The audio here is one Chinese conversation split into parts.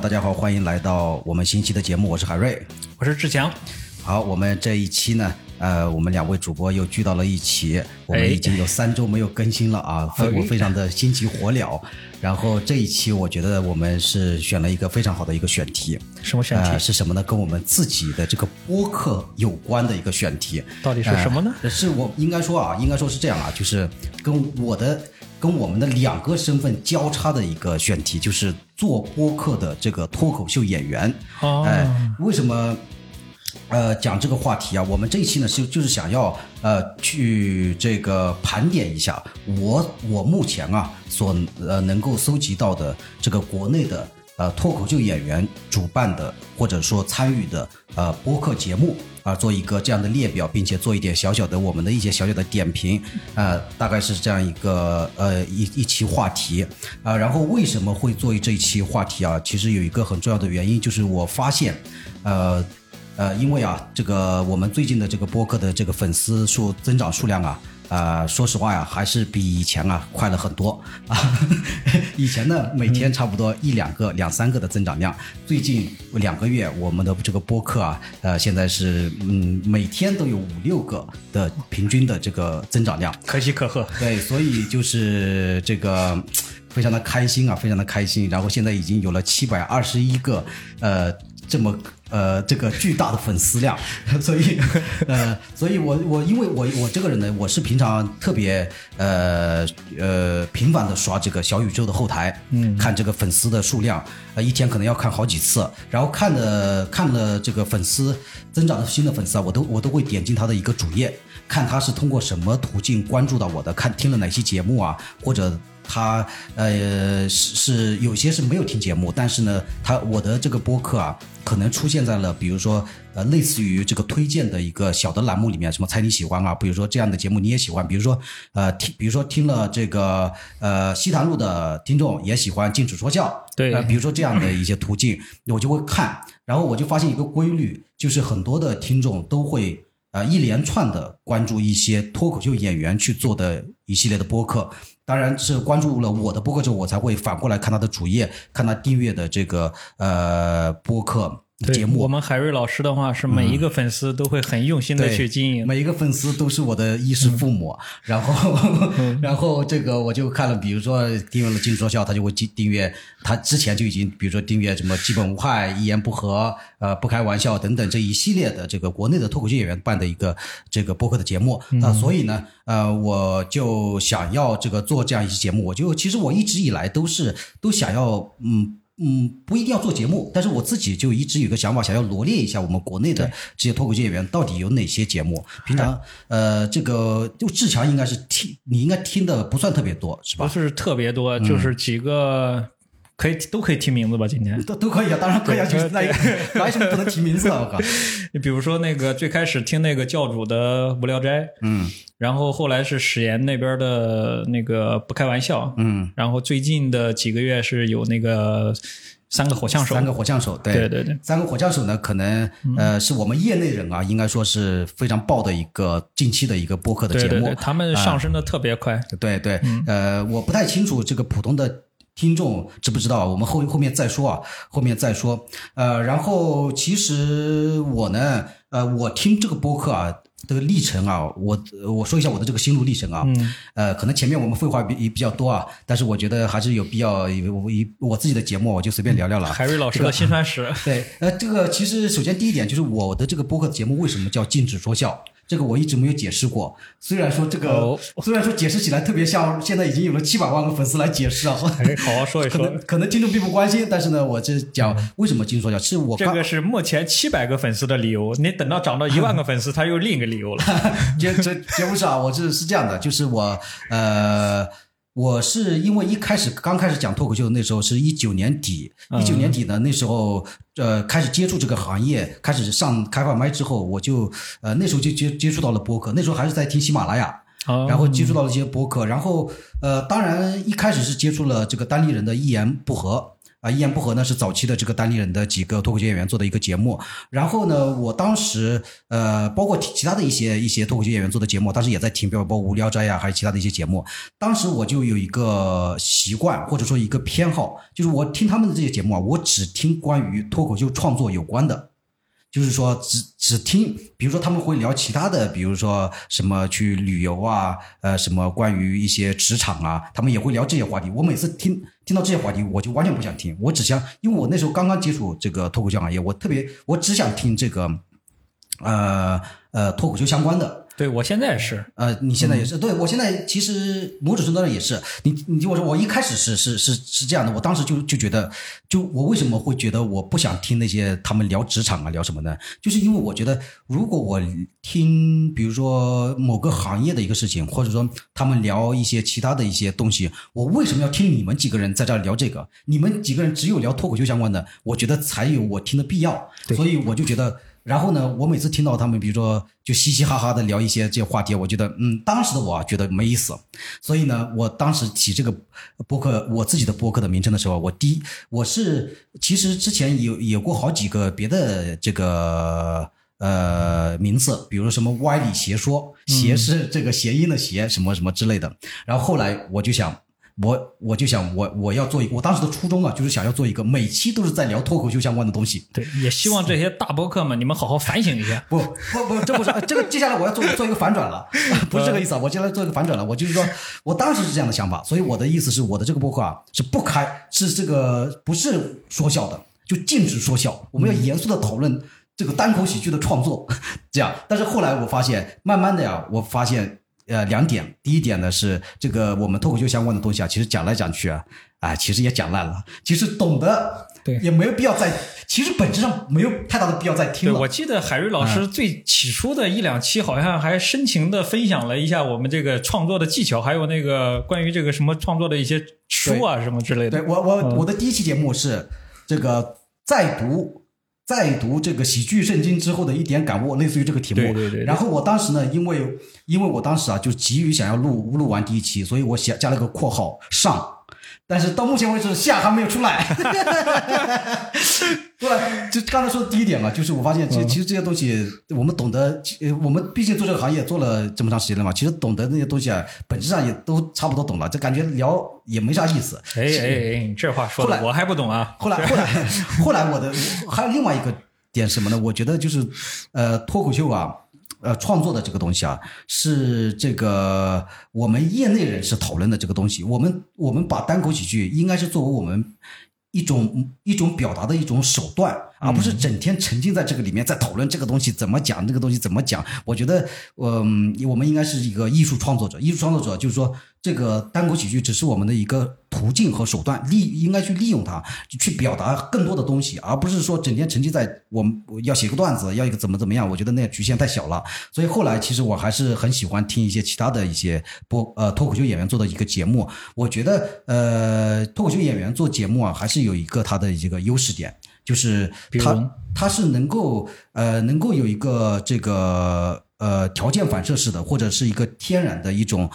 大家好，欢迎来到我们新期的节目，我是海瑞。我是志强。好，我们这一期呢，呃，我们两位主播又聚到了一起，我们已经有三周没有更新了啊，非我非常的心急火燎。然后这一期我觉得我们是选了一个非常好的一个选题，什么选题？呃是什么呢？跟我们自己的这个播客有关的一个选题。到底是什么呢？呃是我应该说啊，应该说是这样啊，就是跟我的跟我们的两个身份交叉的一个选题，就是做播客的这个脱口秀演员。哦哎，为什么？呃，讲这个话题啊，我们这一期呢是就是想要呃去这个盘点一下我我目前啊所呃能够搜集到的这个国内的呃脱口秀演员主办的或者说参与的呃播客节目啊、做一个这样的列表，并且做一点小小的我们的一些小小的点评，呃，大概是这样一个呃一一期话题啊、然后为什么会做这一期话题啊？其实有一个很重要的原因，就是我发现，呃。呃，因为啊，这个我们最近的这个播客的这个粉丝数增长数量啊，啊、说实话呀、还是比以前啊快了很多啊。以前呢，每天差不多一两个、两三个的增长量，最近两个月我们的这个播客啊，呃，现在是嗯每天都有五六个的平均的这个增长量。可喜可贺。对，所以就是这个非常的开心啊，非常的开心。然后现在已经有了七百二十一个呃这么呃这个巨大的粉丝量，所以呃，所以我我因为我我这个人呢，我是平常特别呃呃频繁的刷这个小宇宙的后台，嗯，看这个粉丝的数量，呃一天可能要看好几次，然后看的看了这个粉丝增长的新的粉丝啊，我都我都会点进他的一个主页，看他是通过什么途径关注到我的，看听了哪些节目啊，或者他呃是是有些是没有听节目，但是呢，他我的这个播客啊，可能出现在了比如说呃类似于这个推荐的一个小的栏目里面，什么猜你喜欢啊，比如说这样的节目你也喜欢，比如说呃听，比如说听了这个呃西坛路的听众也喜欢禁止说笑，对呃，比如说这样的一些途径，我就会看，然后我就发现一个规律，就是很多的听众都会。呃，一连串的关注一些脱口秀演员去做的一系列的播客，当然是关注了我的播客之后，我才会反过来看他的主页，看他订阅的这个呃播客。节目。我们海瑞老师的话是每一个粉丝都会很用心的去经营。每一个粉丝都是我的衣食父母，然后，然后这个我就看了，比如说订阅了金说笑，他就会订订阅，他之前就已经，比如说订阅什么基本无害、一言不合、呃不开玩笑等等这一系列的这个国内的脱口秀演员办的一个这个播客的节目啊、所以呢，呃，我就想要这个做这样一期节目，我就其实我一直以来都是都想要嗯。嗯，不一定要做节目，但是我自己就一直有个想法，想要罗列一下我们国内的这些脱口秀演员到底有哪些节目。平常呃，这个就志强应该是听，你应该听的不算特别多，是吧？不是特别多，就是几个可以都可以提名字吧？今天。都都可以啊，当然可以啊，就是那一个。为 什么不能提名字啊？我靠，你 比如说那个最开始听那个教主的《无聊斋》，嗯。然后后来是史岩那边的那个不开玩笑，嗯，然后最近的几个月是有那个三个火枪手，三个火枪手，对。对对对，三个火枪手呢，可能呃是我们业内人啊，应该说是非常爆的一个近期的一个播客的节目。对对对，。他们上升的特别快。对对，呃，我不太清楚这个普通的听众知不知道，我们后后面再说啊，后面再说。呃，然后其实我呢，呃，我听这个播客啊。这个历程啊，我我说一下我的这个心路历程啊，嗯呃，可能前面我们废话比比较多啊，但是我觉得还是有必要，我以我自己的节目我就随便聊聊了啊。海瑞老师的辛酸史，对，呃，这个其实首先第一点就是我的这个播客节目为什么叫禁止说笑，这个我一直没有解释过。虽然说这个，哦虽然说解释起来特别像现在已经有了七百万个粉丝来解释啊，哎好好说一说 可能。可能听众并不关心，但是呢，我这讲为什么禁止说笑，是我这个是目前七百个粉丝的理由，你等到涨到一万个粉丝，他又另一个理由了。节节节目上啊，我这是这样的，就是我呃。我是因为一开始刚开始讲脱口秀那时候是一九年底，一九年底呢，那时候呃开始接触这个行业，开始上开放麦之后，我就呃那时候就接接触到了播客，那时候还是在听喜马拉雅，哦。然后接触到了一些播客，然后呃，当然一开始是接触了这个单立人的一言不合，啊，一言不合呢是早期的这个单立人的几个脱口秀演员做的一个节目。然后呢，我当时呃，包括其他的一些一些脱口秀演员做的节目，当时也在听，比如包括无聊斋呀，还有其他的一些节目。当时我就有一个习惯，或者说一个偏好，就是我听他们的这些节目啊，我只听关于脱口秀创作有关的。就是说，只只听，比如说他们会聊其他的，比如说什么去旅游啊，呃，什么关于一些职场啊，他们也会聊这些话题。我每次听听到这些话题，我就完全不想听，我只想，因为我那时候刚刚接触这个脱口秀行业，我特别，我只想听这个，呃呃，脱口秀相关的。对我现在是，呃，你现在也是，对我现在其实某种程度上也是，你你听我说，我一开始是是是是这样的，我当时就就觉得，就我为什么会觉得我不想听那些他们聊职场啊聊什么呢？就是因为我觉得，如果我听，比如说某个行业的一个事情，或者说他们聊一些其他的一些东西，我为什么要听你们几个人在这儿聊这个？你们几个人只有聊脱口秀相关的，我觉得才有我听的必要，所以我就觉得。然后呢，我每次听到他们，比如说就嘻嘻哈哈的聊一些这些话题，我觉得，嗯，当时的我觉得没意思。所以呢，我当时起这个播客，我自己的播客的名称的时候，我第一，我是其实之前有有过好几个别的这个呃名字，比如什么歪理邪说，邪是这个谐音的邪，什么什么之类的。然后后来我就想。我我就想我我要做一个，我当时的初衷啊，就是想要做一个每期都是在聊脱口秀相关的东西。对，也希望这些大博客们你们好好反省一下。不不不，这不是这个，接下来我要做做一个反转了，不是这个意思啊，我接下来做一个反转了。我就是说我当时是这样的想法，所以我的意思是我的这个博客啊是不开，是这个不是说笑的，就禁止说笑，我们要严肃的讨论这个单口喜剧的创作，这样。但是后来我发现，慢慢的呀，我发现。呃，两点，第一点呢是这个我们脱口秀相关的东西啊，其实讲来讲去啊，啊，其实也讲烂了，其实懂得对也没有必要再，其实本质上没有太大的必要再听了。我记得海瑞老师最起初的一两期好像还深情的分享了一下我们这个创作的技巧，还有那个关于这个什么创作的一些书啊什么之类的。对我我我的第一期节目是这个在读。再读这个喜剧圣经之后的一点感悟，类似于这个题目。对对对。然后我当时呢，因为因为我当时啊，就急于想要录录完第一期，所以我写加了个括号上。但是到目前为止，下还没有出来。对，就刚才说的第一点嘛，就是我发现，其实其实这些东西，我们懂得，呃，我们毕竟做这个行业做了这么长时间了嘛，其实懂得那些东西啊，本质上也都差不多懂了，就感觉聊也没啥意思。哎哎哎，这话说的我还不懂啊。后来后来后来，我的还有另外一个点什么呢？我觉得就是，呃，脱口秀啊。呃，创作的这个东西啊，是这个我们业内人士讨论的这个东西。我们我们把单口喜剧应该是作为我们一种一种表达的一种手段。而不是整天沉浸在这个里面，在讨论这个东西怎么讲，这个东西怎么讲。我觉得，嗯，我们应该是一个艺术创作者。艺术创作者就是说，这个单口喜剧只是我们的一个途径和手段，利应该去利用它，去表达更多的东西，而不是说整天沉浸在我们要写个段子，要一个怎么怎么样。我觉得那局限太小了。所以后来，其实我还是很喜欢听一些其他的一些播呃脱口秀演员做的一个节目。我觉得，呃，脱口秀演员做节目啊，还是有一个他的一个优势点。就是他，他是能够呃，能够有一个这个呃条件反射式的，或者是一个天然的一种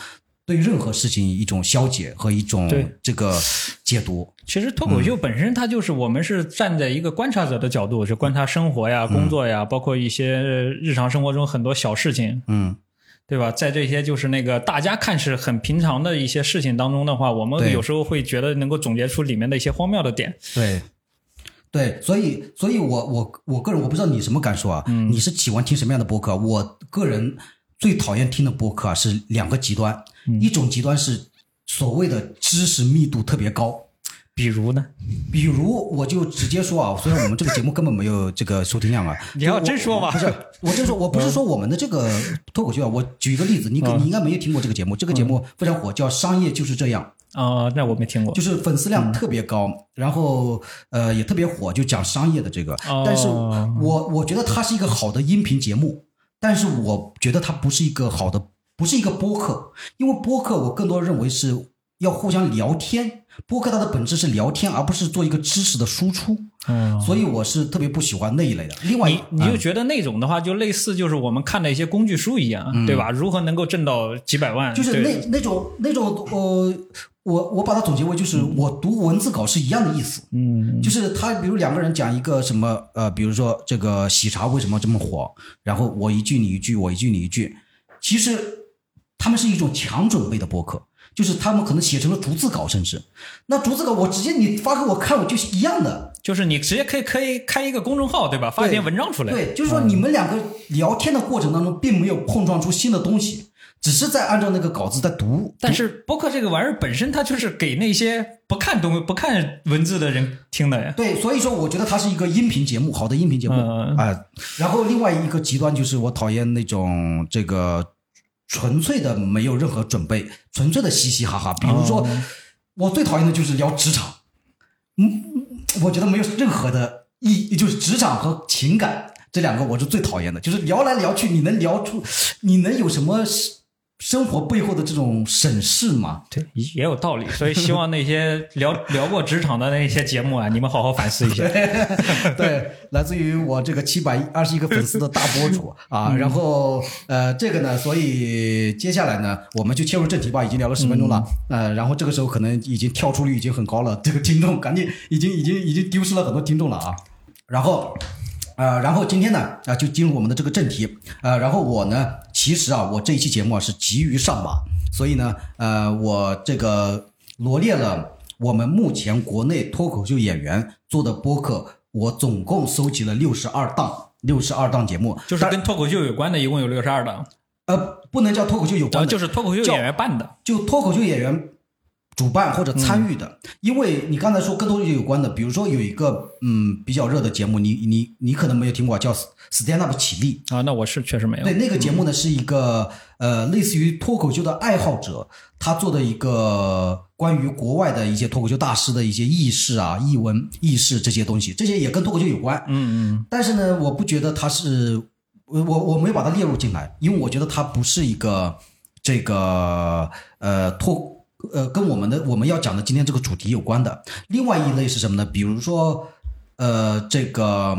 对任何事情一种消解和一种这个解读。其实脱口秀本身它就是我们是站在一个观察者的角度，是观察生活呀、工作呀，包括一些日常生活中很多小事情，嗯，对吧？在这些就是那个大家看似很平常的一些事情当中的话，我们有时候会觉得能够总结出里面的一些荒谬的点。对。对，所以，所以我我我个人我不知道你什么感受啊？嗯，你是喜欢听什么样的播客？我个人最讨厌听的播客啊是两个极端，一种极端是所谓的知识密度特别高，比如呢？比如我就直接说啊，虽然我们这个节目根本没有这个收听量啊，你要真说吗？不是，我真说，我不是说我们的这个脱口秀啊，我举一个例子，你你应该没有听过这个节目，这个节目非常火，叫《商业就是这样》。哦，那我没听过，就是粉丝量特别高，然后呃也特别火，就讲商业的这个。但是我我觉得它是一个好的音频节目，但是我觉得它不是一个好的，不是一个播客，因为播客我更多认为是要互相聊天。播客它的本质是聊天，而不是做一个知识的输出。嗯，所以我是特别不喜欢那一类的。另外，你你就觉得那种的话，就类似就是我们看的一些工具书一样，对吧？如何能够挣到几百万？就是那那种那种呃，我我把它总结为就是我读文字稿是一样的意思。嗯，就是他比如两个人讲一个什么呃，比如说这个喜茶为什么这么火，然后我一句你一句，我一句你一句，其实他们是一种强准备的播客。就是他们可能写成了逐字稿，甚至那逐字稿我直接你发给我看，我就一样的。就是你直接可以可以开一个公众号，对吧？发一篇文章出来。对，就是说你们两个聊天的过程当中，并没有碰撞出新的东西，只是在按照那个稿子在读。但是播客这个玩意儿本身，它就是给那些不看东不看文字的人听的呀。对，所以说我觉得它是一个音频节目，好的音频节目啊。然后另外一个极端就是我讨厌那种这个。纯粹的没有任何准备，纯粹的嘻嘻哈哈。比如说，我最讨厌的就是聊职场，嗯，我觉得没有任何的意义，就是职场和情感这两个我是最讨厌的，就是聊来聊去，你能聊出，你能有什么？生活背后的这种审视嘛，对，也有道理。所以希望那些 聊聊过职场的那些节目啊，你们好好反思一下。对，来自于我这个七百二十一个粉丝的大博主啊。然后呃，这个呢，所以接下来呢，我们就切入正题吧。已经聊了十分钟了，呃，然后这个时候可能已经跳出率已经很高了，这个听众赶紧已经已经已经丢失了很多听众了啊。然后。呃，然后今天呢，啊，就进入我们的这个正题。呃，然后我呢，其实啊，我这一期节目啊是急于上马，所以呢，呃，我这个罗列了我们目前国内脱口秀演员做的播客，我总共收集了六十二档，六十二档节目，就是跟脱口秀有关的，一共有六十二档。呃，不能叫脱口秀有关，就是脱口秀演员办的，就脱口秀演员。主办或者参与的，因为你刚才说跟脱口秀有关的，比如说有一个嗯比较热的节目，你你你可能没有听过，叫 Stand Up 起立啊，那我是确实没有。对，那个节目呢是一个呃类似于脱口秀的爱好者，他做的一个关于国外的一些脱口秀大师的一些轶事啊、译文、轶事这些东西，这些也跟脱口秀有关。嗯嗯。但是呢，我不觉得他是我我我没有把它列入进来，因为我觉得它不是一个这个呃脱。呃，跟我们的我们要讲的今天这个主题有关的，另外一类是什么呢？比如说，呃，这个，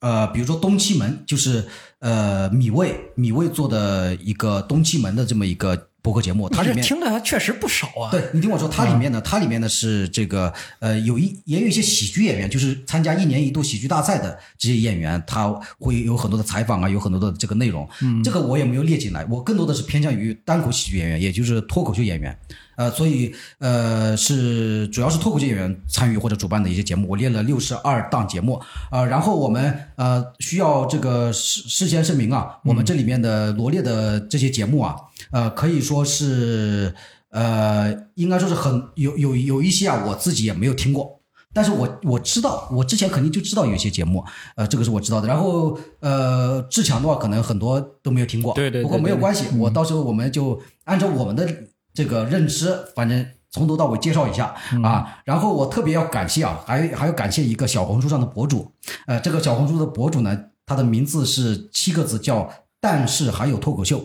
呃，比如说东七门，就是呃米味米味做的一个东七门的这么一个。播客节目，它里面听的确实不少啊。对你听我说，它里面呢，它里面呢是这个呃，有一也有一些喜剧演员，就是参加一年一度喜剧大赛的这些演员，他会有很多的采访啊，有很多的这个内容。嗯，这个我也没有列进来，我更多的是偏向于单口喜剧演员，也就是脱口秀演员。呃，所以呃是主要是脱口秀演员参与或者主办的一些节目，我列了六十二档节目。呃，然后我们呃需要这个事事先声明啊，我们这里面的罗列的这些节目啊。呃，可以说是，呃，应该说是很有有有一些啊，我自己也没有听过，但是我我知道，我之前肯定就知道有些节目，呃，这个是我知道的。然后，呃，志强的话，可能很多都没有听过，对对。不过没有关系，我到时候我们就按照我们的这个认知，反正从头到尾介绍一下啊。然后我特别要感谢啊，还还要感谢一个小红书上的博主，呃，这个小红书的博主呢，他的名字是七个字，叫但是还有脱口秀。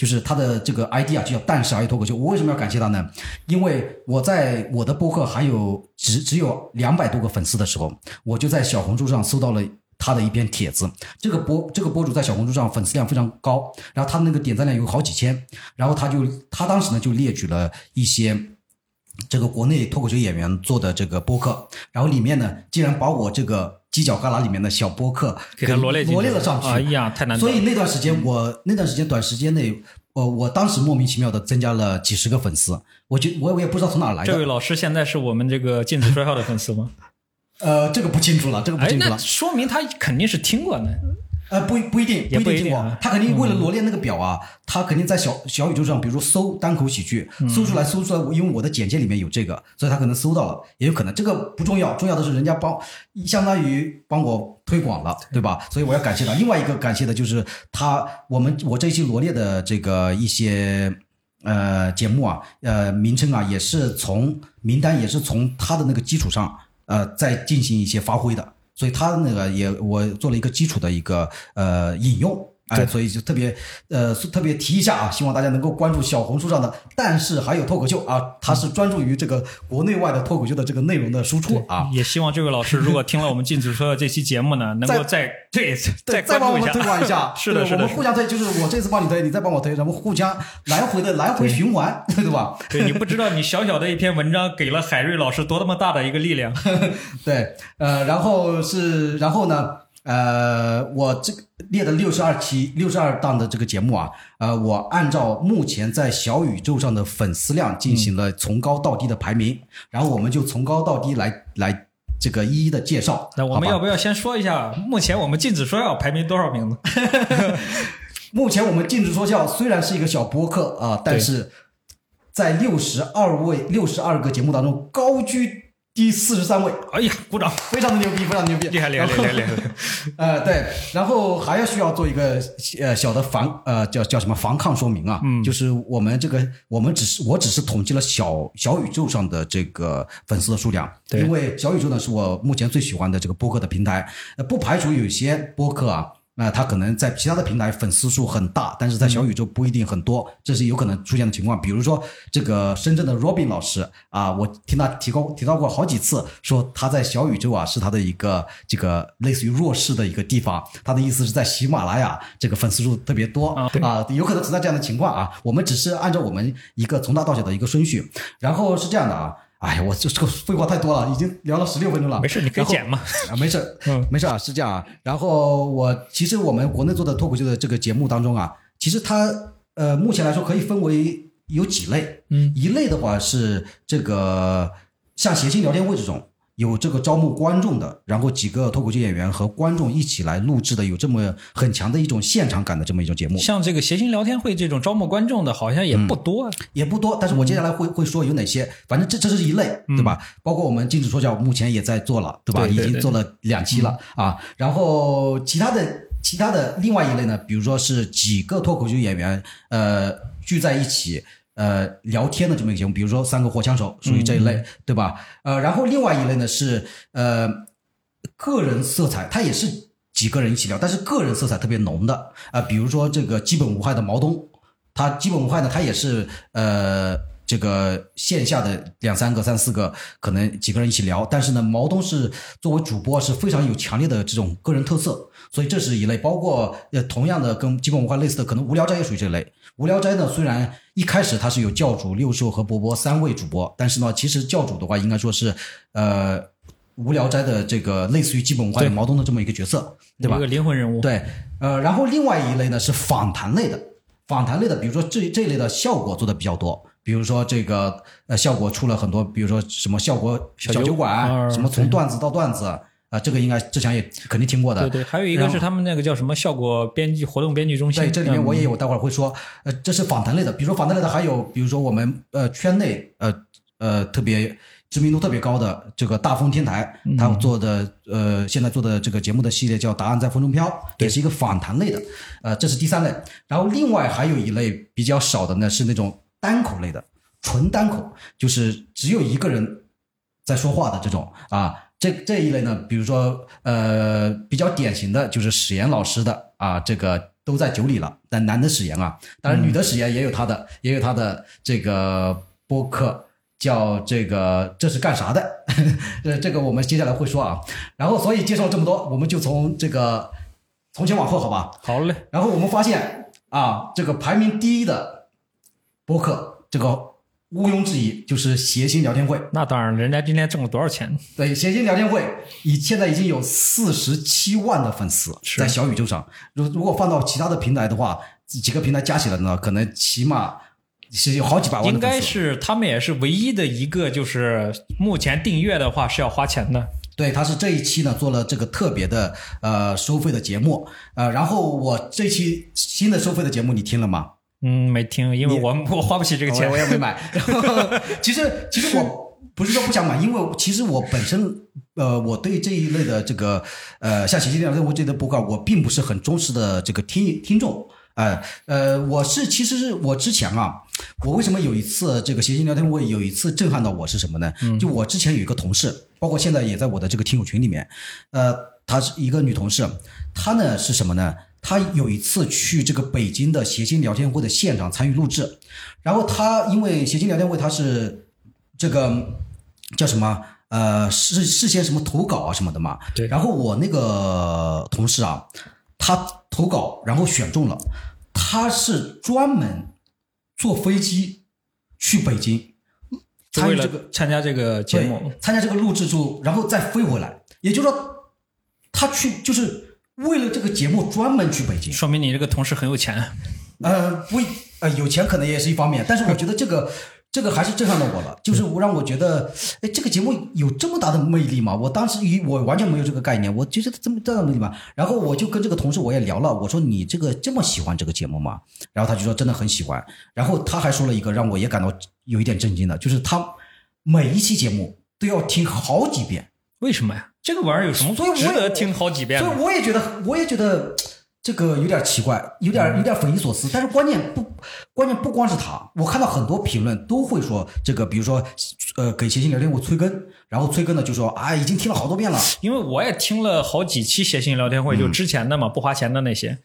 就是他的这个 ID 啊，就叫但是而已脱口秀。我为什么要感谢他呢？因为我在我的播客还有只只有两百多个粉丝的时候，我就在小红书上搜到了他的一篇帖子。这个博这个博主在小红书上粉丝量非常高，然后他那个点赞量有好几千。然后他就他当时呢就列举了一些这个国内脱口秀演员做的这个播客，然后里面呢竟然把我这个。犄角旮旯里面的小播客给他罗列罗列了上去，哎呀，太难所以那段时间我那段时间短时间内，我我当时莫名其妙的增加了几十个粉丝，我就我我也不知道从哪来的。这位老师现在是我们这个禁止说笑的粉丝吗？呃，这个不清楚了，这个不清楚了。说明他肯定是听过的。呃，不不一定，不一定听过。他肯定为了罗列那个表啊，他肯定在小小宇宙上，比如说搜单口喜剧，搜出来，搜出来，因为我的简介里面有这个，所以他可能搜到了，也有可能。这个不重要，重要的是人家帮，相当于帮我推广了，对吧？所以我要感谢他。另外一个感谢的就是他，我们我这一期罗列的这个一些呃节目啊，呃名称啊，也是从名单也是从他的那个基础上呃再进行一些发挥的。所以他那个也我做了一个基础的一个呃引用哎，所以就特别呃特别提一下啊，希望大家能够关注小红书上的，但是还有脱口秀啊，它是专注于这个国内外的脱口秀的这个内容的输出啊。也希望这位老师如果听了我们禁止说的这期节目呢，能够再对再再帮我们推广一下，是的，是的，我们互相推，就是我这次帮你推，你再帮我推，咱们互相来回的来回循环，对吧？对你不知道，你小小的一篇文章给了海瑞老师多么大的一个力量。对，呃，然后是，然后呢？呃，我这个列的六十二期、六十二档的这个节目啊，呃，我按照目前在小宇宙上的粉丝量进行了从高到低的排名，然后我们就从高到低来来这个一一的介绍。那我们要不要先说一下，目前我们禁止说笑排名多少名呢？目前我们禁止说笑虽然是一个小播客啊，但是在六十二位、六十二个节目当中高居。第四十三位，哎呀，鼓掌，非常的牛逼，非常牛逼，厉害厉害厉害厉害！呃，对，然后还要需要做一个呃小的防呃叫叫什么防抗说明啊？嗯，就是我们这个我们只是我只是统计了小小宇宙上的这个粉丝的数量，因为小宇宙呢是我目前最喜欢的这个播客的平台，呃，不排除有些播客啊。那他可能在其他的平台粉丝数很大，但是在小宇宙不一定很多，这是有可能出现的情况。比如说这个深圳的 Robin 老师啊，我听他提高提到过好几次，说他在小宇宙啊是他的一个这个类似于弱势的一个地方。他的意思是在喜马拉雅这个粉丝数特别多啊，有可能存在这样的情况啊。我们只是按照我们一个从大到小的一个顺序，然后是这样的啊。哎呀，我这这个废话太多了，已经聊了十六分钟了。没事，你可以剪嘛。啊，没事，嗯，没事啊，是这样啊。然后我其实我们国内做的脱口秀的这个节目当中啊，其实它呃目前来说可以分为有几类。嗯，一类的话是这个像谐星聊天会这种。有这个招募观众的，然后几个脱口秀演员和观众一起来录制的，有这么很强的一种现场感的这么一种节目。像这个谐星聊天会这种招募观众的，好像也不多，也不多。但是我接下来会会说有哪些，反正这这是一类，对吧？包括我们禁止说教目前也在做了，对吧？已经做了两期了啊。然后其他的其他的另外一类呢，比如说是几个脱口秀演员呃聚在一起。呃，聊天的这么一个节目，比如说三个火枪手属于这一类，对吧？呃，然后另外一类呢是呃个人色彩，它也是几个人一起聊，但是个人色彩特别浓的啊，比如说这个基本无害的毛东，他基本无害呢，他也是呃这个线下的两三个、三四个，可能几个人一起聊，但是呢，毛东是作为主播是非常有强烈的这种个人特色，所以这是一类。包括呃同样的跟基本无害类似的，可能无聊斋也属于这类。无聊斋呢，虽然一开始它是有教主、六兽和波波三位主播，但是呢，其实教主的话应该说是，呃，无聊斋的这个类似于基本无害的毛东的这么一个角色，对吧？一个灵魂人物。对，呃，然后另外一类呢是访谈类的，访谈类的，比如说这这一类的效果做的比较多，比如说这个呃效果出了很多，比如说什么效果小酒馆，什么从段子到段子。啊，这个应该之前也肯定听过的。对对，还有一个是他们那个叫什么效果编辑活动编辑中心。对，这里面我也有，待会儿会说。呃，这是访谈类的，比如说访谈类的，还有比如说我们呃圈内呃呃特别知名度特别高的这个大风天台，他做的呃现在做的这个节目的系列叫《答案在风中飘》，也是一个访谈类的。呃，这是第三类。然后另外还有一类比较少的呢，是那种单口类的，纯单口，就是只有一个人在说话的这种啊。这这一类呢，比如说，呃，比较典型的就是史岩老师的啊，这个都在酒里了。但男的史岩啊，当然女的史岩也有他的，也有他的这个播客，叫这个这是干啥的？呃，这个我们接下来会说啊。然后，所以介绍这么多，我们就从这个从前往后，好吧？好嘞。然后我们发现啊，这个排名第一的播客，这个。毋庸置疑，就是谐星聊天会。那当然，人家今天挣了多少钱？对，谐星聊天会已现在已经有四十七万的粉丝在小宇宙上。如如果放到其他的平台的话，几个平台加起来呢，可能起码是有好几百万。应该是他们也是唯一的一个，就是目前订阅的话是要花钱的。对，他是这一期呢做了这个特别的呃收费的节目。呃，然后我这期新的收费的节目你听了吗？嗯，没听，因为我我花不起这个钱，我也没买。其实，其实我不是说不想买，因为其实我本身，呃，我对这一类的这个，呃，像谐星聊天会这类的播客，我并不是很忠实的这个听听众。哎，呃，我是其实是我之前啊，我为什么有一次这个谐星聊天会有一次震撼到我是什么呢？就我之前有一个同事，包括现在也在我的这个听友群里面，呃，她是一个女同事，她呢是什么呢？他有一次去这个北京的谐星聊天会的现场参与录制，然后他因为谐星聊天会他是这个叫什么呃事事先什么投稿啊什么的嘛，对。然后我那个同事啊，他投稿然后选中了，他是专门坐飞机去北京参与这个参加这个节目，参加这个录制之后，然后再飞回来，也就是说，他去就是为了这个节目专门去北京。说明你这个同事很有钱。呃，不，呃，有钱可能也是一方面，但是我觉得这个这个还是震撼到我了，就是我让我觉得，哎，这个节目有这么大的魅力吗？我当时一我完全没有这个概念，我就觉得这么大的魅力吗？然后我就跟这个同事我也聊了，我说你这个这么喜欢这个节目吗？然后他就说真的很喜欢，然后他还说了一个让我也感到有一点震惊的，就是他每一期节目都要听好几遍。为什么呀？这个玩意儿有什么所以我也值得听好几遍所以？我也觉得，我也觉得这个有点奇怪，有点有点匪夷所思。但是关键不，关键不光是他，我看到很多评论都会说这个，比如说呃，给谐星聊天会催更，然后催更呢就说啊，已经听了好多遍了。因为我也听了好几期谐星聊天会，就嗯之前的嘛，不花钱的那些。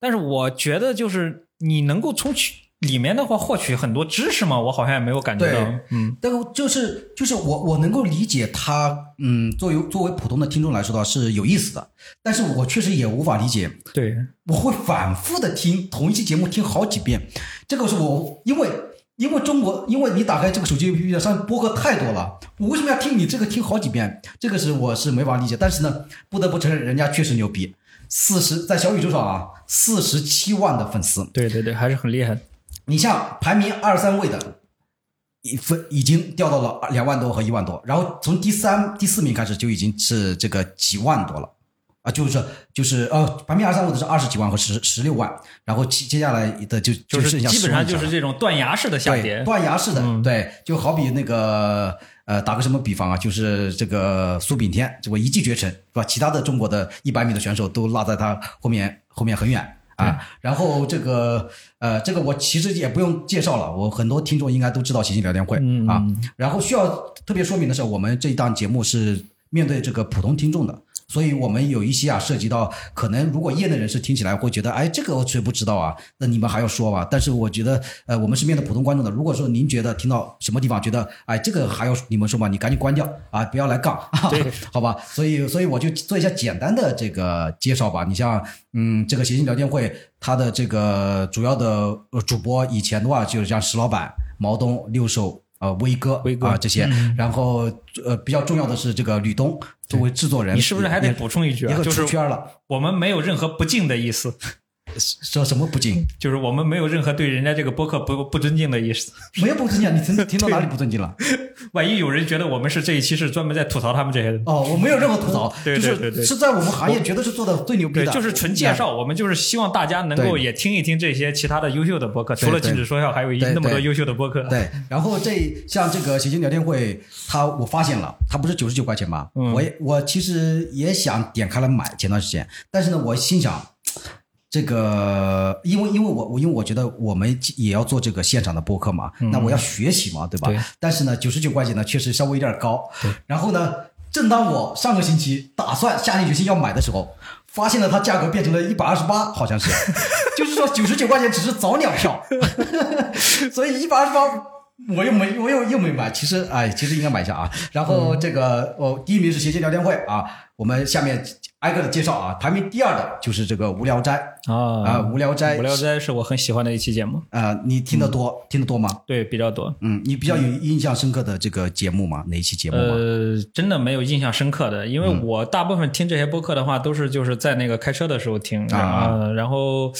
但是我觉得，就是你能够从其里面的话获取很多知识嘛，我好像也没有感觉到。嗯，但是就是就是我我能够理解他，嗯，作为作为普通的听众来说的话是有意思的，但是我确实也无法理解对，我会反复的听同一期节目听好几遍，这个是我因为因为中国，因为你打开这个手机 APP 上播客太多了，我为什么要听你这个听好几遍？这个是我是没法理解。但是呢，不得不承认人家确实牛逼，四十在小宇宙上啊，四十七万的粉丝，对对对，还是很厉害。你像排名二三位的，一分已经掉到了两万多和一万多，然后从第三、第四名开始就已经是这个几万多了。啊，就是就是呃，排名二三位的是二十几万和十十六万，然后接接下来的就就是剩下基本上10万以下了就是这种断崖式的下跌。断崖式的，嗯对，就好比那个呃，打个什么比方啊，就是这个苏炳添，这个一骑绝尘，是吧？其他的中国的一百米的选手都落在他后面后面很远啊。然后这个呃，这个我其实也不用介绍了，我很多听众应该都知道谐星聊天会、嗯啊。然后需要特别说明的是，我们这一档节目是面对这个普通听众的。所以我们有一些啊，涉及到可能如果业内人士听起来会觉得，哎，这个我谁不知道啊？那你们还要说吧？但是我觉得，呃，我们身边的普通观众的。如果说您觉得听到什么地方觉得，哎，这个还要你们说吗？你赶紧关掉啊，不要来杠，对 好吧？所以，所以我就做一下简单的这个介绍吧。你像，嗯，这个谐星聊天会，它的这个主要的主播以前的话，就是像石老板、毛东、六兽。呃，威哥、威哥啊这些，然后呃比较重要的是这个吕东作为制作人，你是不是还得补充一句就是出圈了？我们没有任何不敬的意思，说什么不敬？就是我们没有任何对人家这个播客不不尊敬的意思。没有不尊敬，你听听到哪里不尊敬了？万一有人觉得我们是这一期是专门在吐槽他们这些人，哦，我没有任何吐槽，对对对对就是是在我们行业绝对是做的最牛逼对，的，就是纯介绍。我们就是希望大家能够也听一听这些其他的优秀的播客，除了禁止说笑，还有一那么多优秀的播客。对，然后这像这个谐星聊天会，他我发现了，他不是九十九块钱吗？嗯我也我其实也想点开来买，前段时间，但是呢，我心想。这个，因为因为我我因为我觉得我们也要做这个现场的播客嘛，那我要学习嘛，对吧？对但是呢，九十九块钱呢，确实稍微有点高。然后呢，正当我上个星期打算下定决心要买的时候，发现了它价格变成了一百二十八，好像是，就是说九十九块钱只是早鸟票，所以一百二十八。我又没，我又又没买。其实，哎，其实应该买一下啊。然后这个，哦，第一名是谐星聊天会啊。我们下面挨个的介绍啊。排名第二的就是这个无聊斋啊，啊，无聊斋。无聊斋是我很喜欢的一期节目，啊，你听得多，听得多吗？对，比较多。嗯，你比较有印象深刻的这个节目吗？哪一期节目吗？呃，真的没有印象深刻的，因为嗯我大部分听这些播客的话，都是就是在那个开车的时候听啊呃然后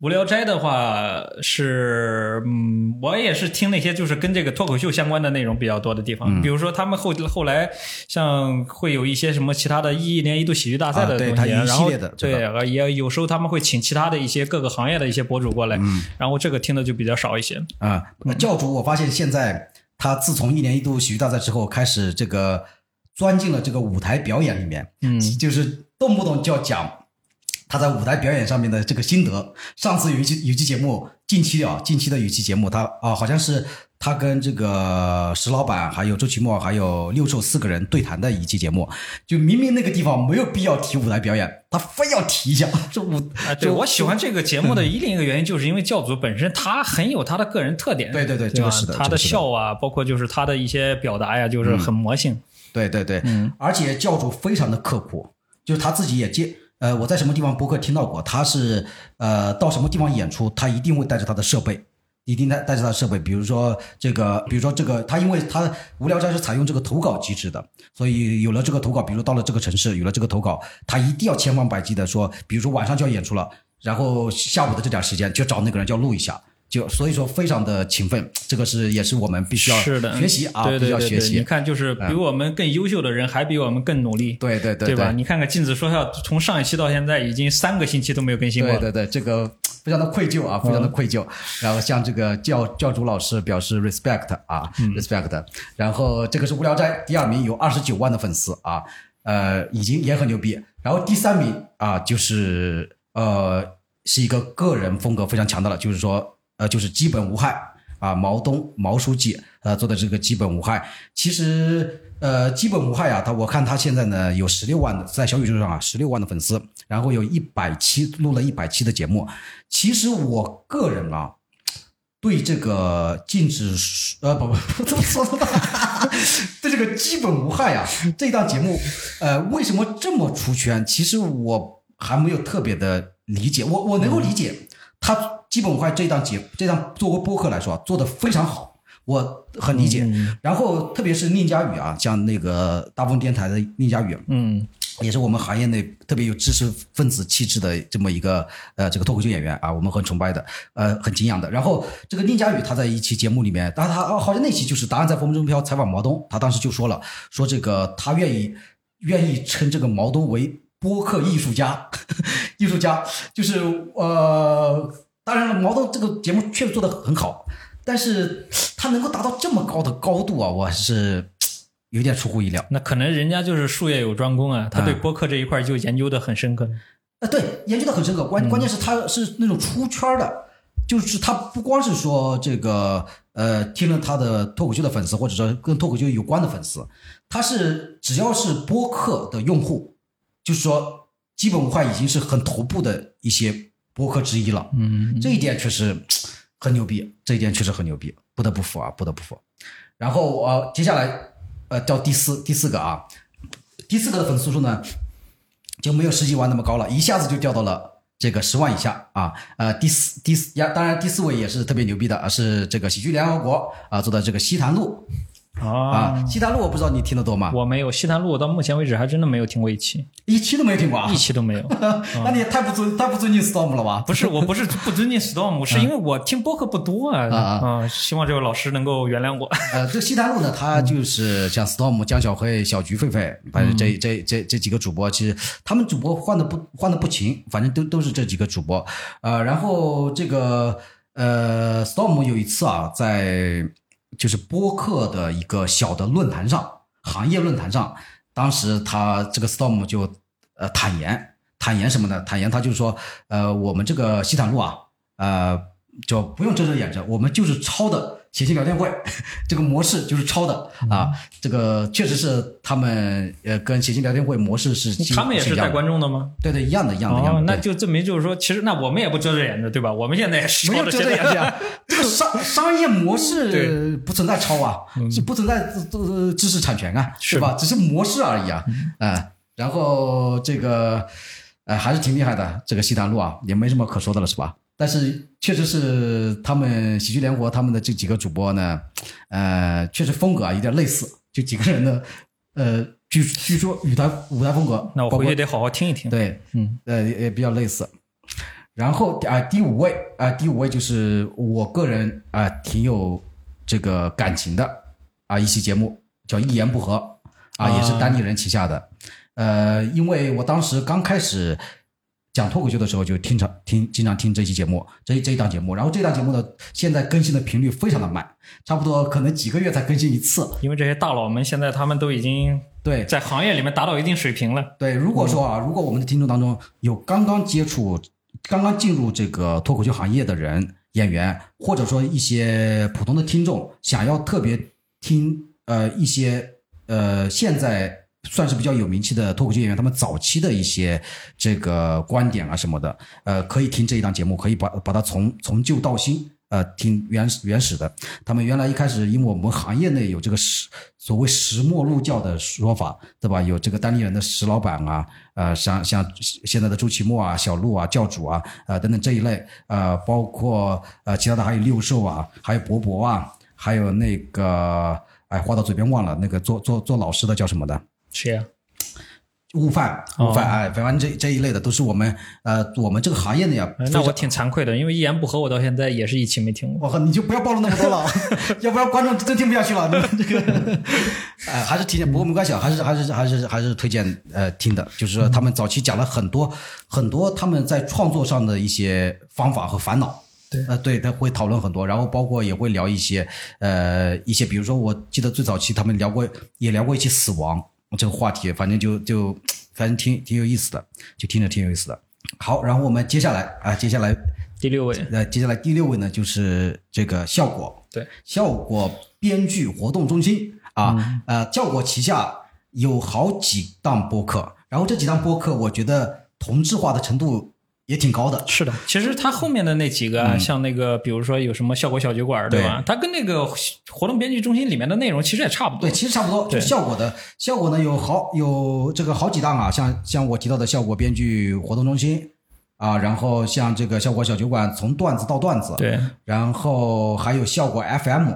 无聊斋的话是，嗯，我也是听那些就是跟这个脱口秀相关的内容比较多的地嗯。方，比如说他们后后来像会有一些什么其他的一年一度喜剧大赛的东西，然后对，呃也有时候他们会请其他的一些各个行业的一些博主过来，嗯。然后这个听的就比较少一些。啊，教主，我发现现在他自从一年一度喜剧大赛之后，开始这个钻进了这个舞台表演里面，嗯，就是动不动就要讲他在舞台表演上面的这个心得。上次有一期有一期节目，近期的啊，近期的有一期节目，他啊好像是他跟这个石老板、还有周奇墨、还有六兽四个人对谈的一期节目，就明明那个地方没有必要提舞台表演，他非要提一下。这舞啊，对我喜欢这个节目的一另一个原因，就是因为教主本身他很有他的个人特点。对对对，这个是的，他的笑啊，包括就是他的一些表达呀，就是很魔性。对对对，嗯，而且教主非常的刻苦，就是他自己也接。呃，我在什么地方播客听到过，他是呃到什么地方演出，他一定会带着他的设备，一定带带着他的设备。比如说这个，比如说这个，他因为他无聊斋是采用这个投稿机制的，所以有了这个投稿，比如到了这个城市，有了这个投稿，他一定要千方百计的说，比如说晚上就要演出了，然后下午的这点时间就找那个人就要录一下。就所以说非常的勤奋，这个是也是我们必须要学习啊，必须要学习。你看，就是比我们更优秀的人还比我们更努力，对对对，对吧？你看看镜子说笑，从上一期到现在已经三个星期都没有更新过，对对对，这个非常的愧疚啊，非常的愧疚。然后向这个教教主老师表示 respect 啊，respect。然后这个是无聊斋第二名，有二十九万的粉丝啊，呃，已经也很牛逼。然后第三名啊，就是呃，是一个个人风格非常强大的了，就是说。呃，就是基本无害啊，毛东毛书记呃做的这个基本无害，其实呃基本无害啊，他我看他现在呢有十六万的在小宇宙上啊十六万的粉丝，然后有一百期录了一百期的节目，其实我个人啊对这个禁止呃不 不这么说的吧，对这个基本无害啊这档节目呃为什么这么出圈？其实我还没有特别的理解，我我能够理解他。基本快这档节，这档作为播客来说做的非常好，我很理解。然后特别是宁佳宇啊，像那个大风电台的宁佳宇，嗯，也是我们行业内特别有知识分子气质的这么一个呃这个脱口秀演员啊，我们很崇拜的，呃很敬仰的。然后这个宁佳宇他在一期节目里面，他他哦好像那期就是《答案在风中飘》采访毛东，他当时就说了，说这个他愿意愿意称这个毛东为播客艺术家，艺术家就是呃。当然了，毛豆这个节目确实做的很好，但是他能够达到这么高的高度啊，我还是有点出乎意料。那可能人家就是术业有专攻啊，他对播客这一块就研究的很深刻。啊，对，研究的很深刻。关关键是他是那种出圈的，就是他不光是说这个呃听了他的脱口秀的粉丝，或者说跟脱口秀有关的粉丝，他是只要是播客的用户，就是说基本话已经是很头部的一些。播客之一了，嗯，这一点确实很牛逼，这一点确实很牛逼，不得不服啊，不得不服。然后呃，接下来呃，到第四第四个啊，第四个的粉丝数呢就没有十几万那么高了，一下子就掉到了这个十万以下啊。呃，第四第四呀，当然第四位也是特别牛逼的啊，是这个喜剧联合国啊做的这个西坛路。啊，西坛路我不知道你听得多吗？我没有西坛路，我到目前为止还真的没有听过一期，一期都没有听过啊，一期都没有。那你也太不尊太不尊敬 Storm 了吧？不是，我不是不尊敬 Storm，是因为我听播客不多啊啊啊！希望这位老师能够原谅我。呃，这西坛路呢，他就是像 Storm、江小黑、小菊、狒狒，反正这这这这几个主播，其实他们主播换的不换的不勤，反正都都是这几个主播。呃，然后这个呃，Storm 有一次啊，在。就是播客的一个小的论坛上，行业论坛上，当时他这个 Storm 就呃坦言，坦言什么呢？坦言他就是说，呃，我们这个西坦路啊，呃，就不用遮遮掩遮，我们就是抄的。写信聊天会 这个模式就是抄的啊，这个确实是他们呃跟写信聊天会模式是他们也是带观众的吗？对对，一样的，一样的，一样的。那就证明就是说，其实那我们也不遮遮掩的，对吧？我们现在也是没有遮遮掩着，这个商商业模式不存在抄啊，是不存在知知识产权啊，是吧？只是模式而已啊，啊，然后这个呃还是挺厉害的，这个西坛路啊也没什么可说的了，是吧？但是确实是他们喜剧联合他们的这几个主播呢，呃，确实风格啊有点类似，就几个人的，呃，据据说舞台舞台风格，那我回去得好好听一听。对，嗯，呃，也比较类似。然后啊，第五位啊，第五位就是我个人啊挺有这个感情的啊一期节目叫一言不合啊，也是单立人旗下的，呃，因为我当时刚开始。讲脱口秀的时候就听常听经常听这期节目，这这一档节目，然后这档节目呢现在更新的频率非常的慢，差不多可能几个月才更新一次。因为这些大佬们现在他们都已经对在行业里面达到一定水平了。对，如果说啊，如果我们的听众当中有刚刚接触、刚刚进入这个脱口秀行业的人，演员，或者说一些普通的听众，想要特别听呃一些呃现在算是比较有名气的脱口秀演员，他们早期的一些这个观点啊什么的，呃，可以听这一档节目，可以把把它从从旧到新。呃，听原原始的，他们原来一开始，因为我们行业内有这个石所谓石墨入教的说法，对吧？有这个单立人的石老板啊，呃，像像现在的周奇墨啊、小鹿啊、教主啊，呃等等这一类，呃，包括呃其他的还有六兽啊，还有博博啊，还有那个哎话到嘴边忘了，那个做做做老师的叫什么的？谁啊？悟饭，悟饭，哎，反正这这一类的都是我们呃，我们这个行业的呀。那我挺惭愧的，因为一言不合，我到现在也是一期没听过。我靠，你就不要暴露那么多了，要不然观众真听不下去了。这个，哎，还是提前，不过没关系啊，还是还是还是还是推荐呃听的，就是说他们早期讲了很多很多他们在创作上的一些方法和烦恼。对，呃，对，他会讨论很多，然后包括也会聊一些呃一些，比如说我记得最早期他们聊过，也聊过一期死亡。这个话题，反正就就反正挺挺有意思的，就听着挺有意思的。好，然后我们接下来啊，接下来第六位，呃，接下来第六位呢，就是这个效果，对，效果编剧活动中心啊，呃，效果旗下有好几档播客，然后这几档播客，我觉得同质化的程度。也挺高的，是的。其实它后面的那几个，像那个，比如说有什么效果小酒馆，对吧？它跟那个活动编辑中心里面的内容其实也差不多。对，其实差不多。就效果的效果呢，有好有这个好几档啊，像像我提到的效果编剧活动中心啊，然后像这个效果小酒馆，从段子到段子，对，然后还有效果 FM，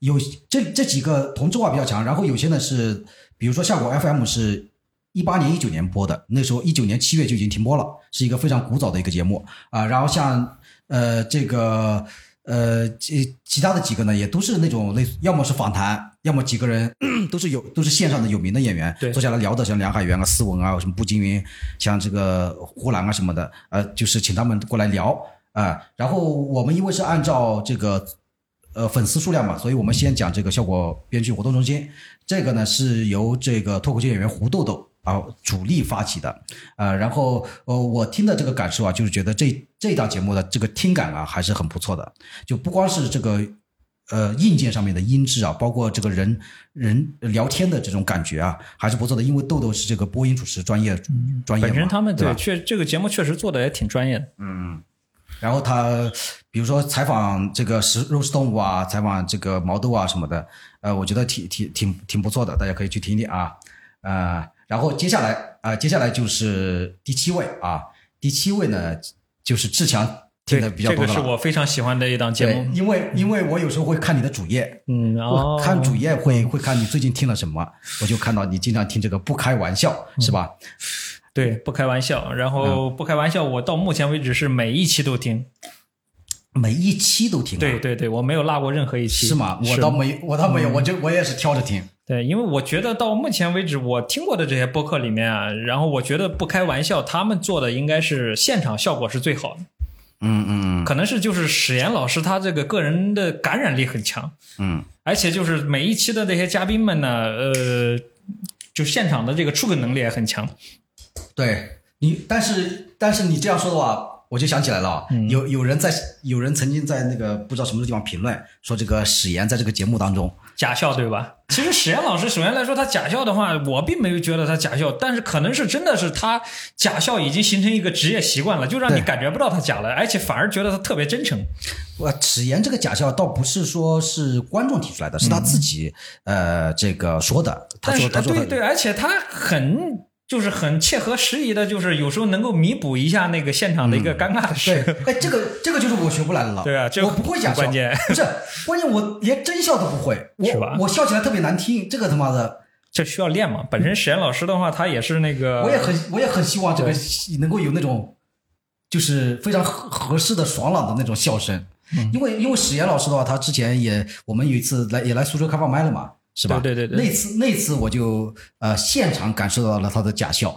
有这这几个同质化比较强。然后有些呢是，比如说效果 FM 是。一八年、一九年播的，那时候一九年七月就已经停播了，是一个非常古早的一个节目啊。然后像呃这个呃其其他的几个呢，也都是那种类，要么是访谈，要么几个人都是有都是线上的有名的演员坐下来聊的，像梁海源啊、思文啊、什么步惊云，像这个呼兰啊什么的，呃，就是请他们过来聊啊。然后我们因为是按照这个呃粉丝数量嘛，所以我们先讲这个效果编剧活动中心，这个呢是由这个脱口秀演员胡豆豆。啊，主力发起的，呃，然后呃，我听的这个感受啊，就是觉得这这档节目的这个听感啊，还是很不错的。就不光是这个呃硬件上面的音质啊，包括这个人人聊天的这种感觉啊，还是不错的。因为豆豆是这个播音主持专业专业本身他们对确这个节目确实做的也挺专业的。嗯，然后他比如说采访这个食肉食动物啊，采访这个毛豆啊什么的，呃，我觉得挺挺挺挺不错的，大家可以去听听啊，啊。然后接下来啊，接下来就是第七位啊，第七位呢就是志强听的比较多的这个是我非常喜欢的一档节目，因为因为我有时候会看你的主页，嗯，我看主页会会看你最近听了什么，我就看到你经常听这个不开玩笑，是吧？对，不开玩笑。然后不开玩笑，我到目前为止是每一期都听，每一期都听。对对对，我没有落过任何一期。是吗？我倒没，我倒没有，我就我也是挑着听。对，因为我觉得到目前为止我听过的这些播客里面啊，然后我觉得不开玩笑，他们做的应该是现场效果是最好的。嗯嗯，可能是就是史岩老师他这个个人的感染力很强。嗯，而且就是每一期的这些嘉宾们呢，呃，就现场的这个出梗能力也很强。对你，但是但是你这样说的话。我就想起来了，有有人在，有人曾经在那个不知道什么地方评论说，这个史岩在这个节目当中假笑，对吧？其实史岩老师首先来说，他假笑的话，我并没有觉得他假笑，但是可能是真的是他假笑已经形成一个职业习惯了，就让你感觉不到他假了，而且反而觉得他特别真诚。我史岩这个假笑倒不是说是观众提出来的，是他自己呃这个说的。他说，他说对对，而且他很。就是很切合时宜的，就是有时候能够弥补一下那个现场的一个尴尬的事。对，哎，这个这个就是我学不来的了。对啊，我不会假笑，关键不是关键，我连真笑都不会，是吧？我笑起来特别难听，这个他妈的，这需要练嘛。本身史岩老师的话，他也是那个，我也很我也很希望这个能够有那种就是非常合合适的爽朗的那种笑声，因为因为史岩老师的话，他之前也我们有一次来也来苏州开放麦了嘛。是吧？对对对，那次那次我就呃现场感受到了他的假笑，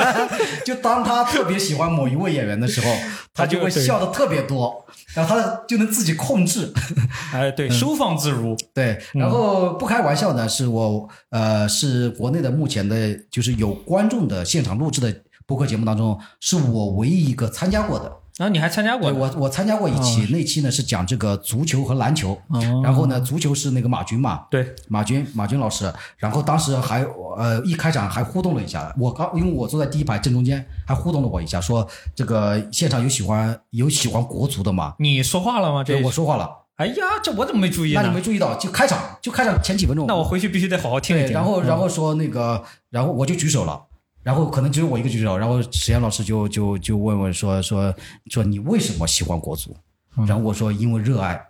就当他特别喜欢某一位演员的时候，他就会笑的特别多，然后他就能自己控制，哎，对，收放自如。对，然后不开玩笑呢，是我呃是国内的目前的，就是有观众的现场录制的播客节目当中，是我唯一一个参加过的。然后你还参加过对我我参加过一期，那期呢是讲这个足球和篮球，哦然后呢足球是那个马军嘛，对，马军马军老师，然后当时还呃一开场还互动了一下，我刚因为我坐在第一排正中间，还互动了我一下，说这个现场有喜欢有喜欢国足的吗？你说话了吗？这对，我说话了，哎呀，这我怎么没注意那你？没注意到，就开场就开场前几分钟，那我回去必须得好好听一，听。然后然嗯后说那个，然后我就举手了。然后可能只有我一个举手，然后史岩老师就就就问问说说说你为什么喜欢国足？嗯然后我说因为热爱，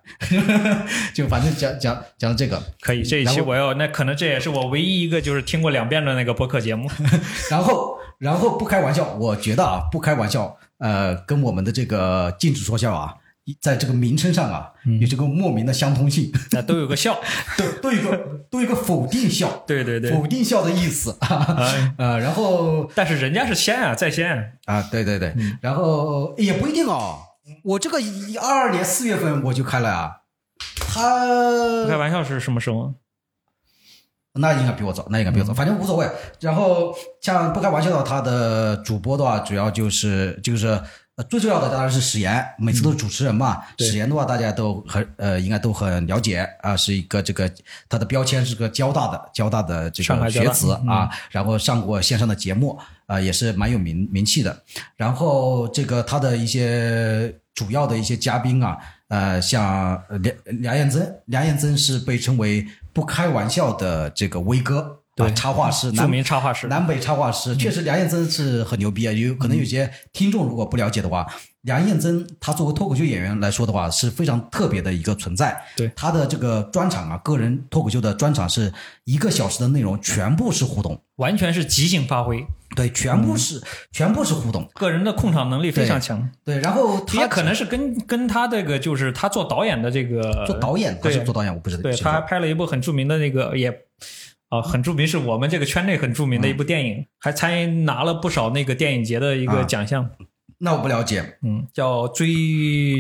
就反正讲讲讲这个，可以，这一期我要，那可能这也是我唯一一个就是听过两遍的那个播客节目。然后然后不开玩笑，我觉得啊不开玩笑，呃，跟我们的这个禁止说笑啊，在这个名称上啊嗯有这个莫名的相通性，那都有个笑，都都有一个都有一个否定笑，对对对。否定笑的意思 啊，哎呃，然后但是人家是先啊，在先。啊，对对对，嗯然后也不一定哦。我这个一二二年四月份我就开了啊，他不开玩笑是什么时候？那应该比我早，那应该比我早，反正无所谓。然后像不开玩笑的，他的主播的话，主要就是就是呃最重要的当然是史岩，每次都是主持人嘛。对史岩的话，大家都很呃应该都很了解啊，是一个这个他的标签是个交大的交大的这个学子嗯啊，然后上过线上的节目啊，也是蛮有名名气的。然后这个他的一些主要的一些嘉宾啊，呃，像呃梁梁彦增，梁彦增是被称为不开玩笑的这个威哥，对啊插画师，著名插画师。南北插画师，确实梁彦增是很牛逼啊！有可能有些听众如果不了解的话，梁彦增他作为脱口秀演员来说的话，是非常特别的一个存在。对他的这个专场啊，个人脱口秀的专场是一个小时的内容，全部是互动，完全是即兴发挥，对，全部是、全部是互动，个人的控场能力非常强。对。然后他也可能是跟跟他这个就是他做导演的这个做导演他是对做导演，我不知道。对，他还拍了一部很著名的那个也。啊，很著名，是我们这个圈内很著名的一部电影，还参拿了不少那个电影节的一个啊奖项。那我不了解嗯，叫追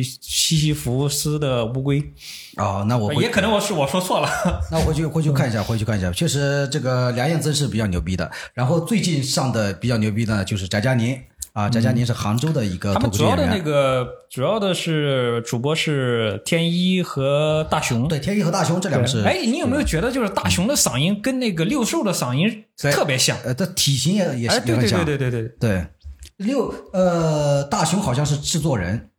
西西弗斯的乌龟，哦，那我也可能我是我说错了。那我回去回去看一下，回去看一下。确实，这个梁彦增是比较牛逼的。然后最近上的比较牛逼的呢，就是翟佳宁啊，翟佳宁是杭州的一个脱他们主要的。那个主要的是主播是天一和大熊。对，天一和大雄这两个是，哎，你有没有觉得就是大熊的嗓音跟那个六兽的嗓音特别像？呃，这体型也也哎，对对。对对对对，对六呃，大雄好像是制作人，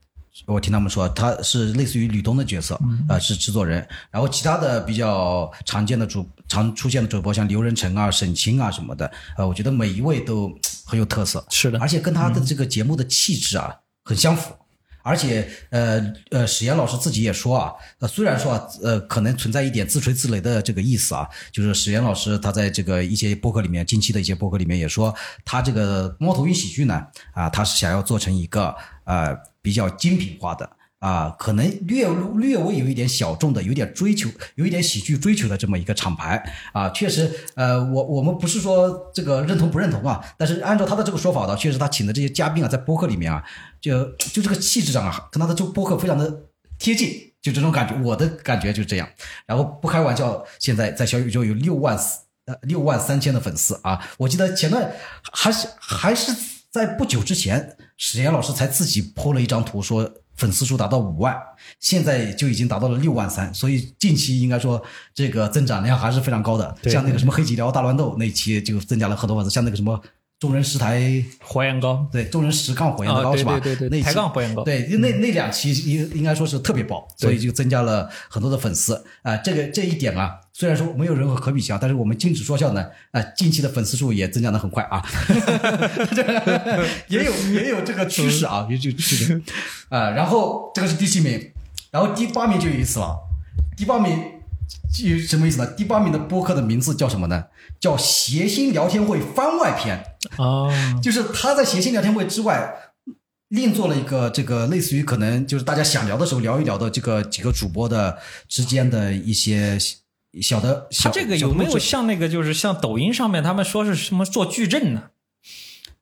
我听他们说他是类似于吕东的角色，啊呃，是制作人。然后其他的比较常见的主常出现的主播，像刘仁成啊、沈清啊什么的，呃，我觉得每一位都很有特色，是的而且跟他的这个节目的气质啊、很相符。而且，呃呃，史岩老师自己也说啊，呃，虽然说啊，呃，可能存在一点自吹自擂的这个意思啊，就是史岩老师他在这个一些播客里面，近期的一些播客里面也说，他这个猫头鹰喜剧呢，啊，他是想要做成一个呃比较精品化的。啊，可能略略微有一点小众的，有点追求，有一点喜剧追求的这么一个厂牌啊，确实，呃，我我们不是说这个认同不认同啊，但是按照他的这个说法呢，确实他请的这些嘉宾啊，在播客里面啊，就就这个气质上啊，跟他的这播客非常的贴近，就这种感觉，我的感觉就这样。然后不开玩笑，现在在小宇宙有六万四呃六万三千的粉丝啊，我记得前段还是还是在不久之前，史岩老师才自己 PO 了一张图说。粉丝数达到五万，现在就已经达到了六万三，所以近期应该说这个增长量还是非常高的。像那个什么黑吉辽大乱斗那期就增加了很多粉丝，像那个什么众人十台火焰高对众人十杠火焰啊，高、是吧？对对对对，那一期抬杠火焰高，对，那那两期应应该说是特别爆，所以就增加了很多的粉丝啊、这个这一点啊，虽然说没有任何可比性啊，但是我们禁止说笑呢，啊、近期的粉丝数也增长的很快啊，也有也有这个趋势啊，也就趋势啊、然后这个是第七名，然后第八名就有意思了，第八名有什么意思呢？第八名的播客的名字叫什么呢？叫谐星聊天会番外篇。哦，就是他在谐星聊天会之外，另做了一个这个类似于可能就是大家想聊的时候聊一聊的这个几个主播的之间的一些小的他小。这个有没有像那个就是像抖音上面他们说是什么做矩阵呢？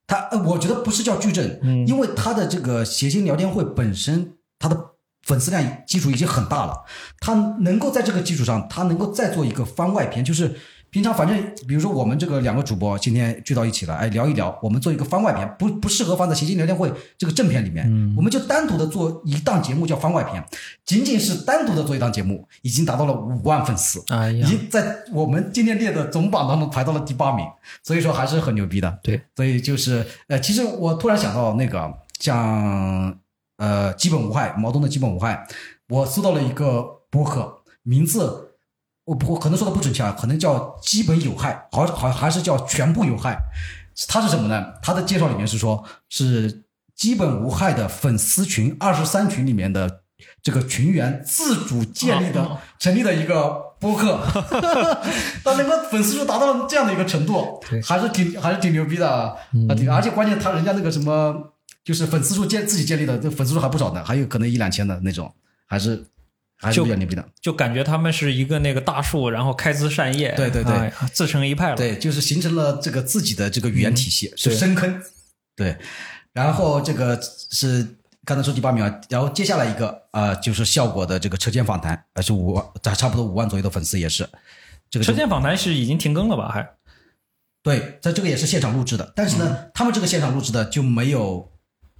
他呃，我觉得不是叫矩阵，嗯因为他的这个谐星聊天会本身，他的粉丝量基础已经很大了，他能够在这个基础上，他能够再做一个番外篇，就是平常反正比如说我们这个两个主播今天聚到一起了，哎，聊一聊，我们做一个番外篇，不不适合放在谐星聊天会这个正片里面，我们就单独的做一档节目叫番外篇，仅仅是单独的做一档节目，已经达到了五万粉丝，已经在我们今天列的总榜当中排到了第八名，所以说还是很牛逼的。对，所以就是呃，其实我突然想到那个像呃基本无害毛东的基本无害，我搜到了一个博客，名字我不我可能说的不准确啊，可能叫基本有害，好好还是叫全部有害。它是什么呢？它的介绍里面是说是基本无害的粉丝群二十三群里面的这个群员自主建立的、哦成立的一个播客，他那个粉丝数达到了这样的一个程度对，还是挺还是挺牛逼的啊！而且关键他人家那个什么，就是粉丝数建自己建立的，这粉丝数还不少呢，还有可能一两千的那种，还是还是就比较牛逼的。就感觉他们是一个那个大树，然后开枝散叶，对对对哎自成一派了。对，就是形成了这个自己的这个语言体系，是深坑。对，然后这个是刚才说第八名啊，然后接下来一个啊、呃就是效果的这个车间访谈，呃是五万，差不多五万左右的粉丝也是。这个车间访谈是已经停更了吧？还对，在这个也是现场录制的，但是呢，他们这个现场录制的就没有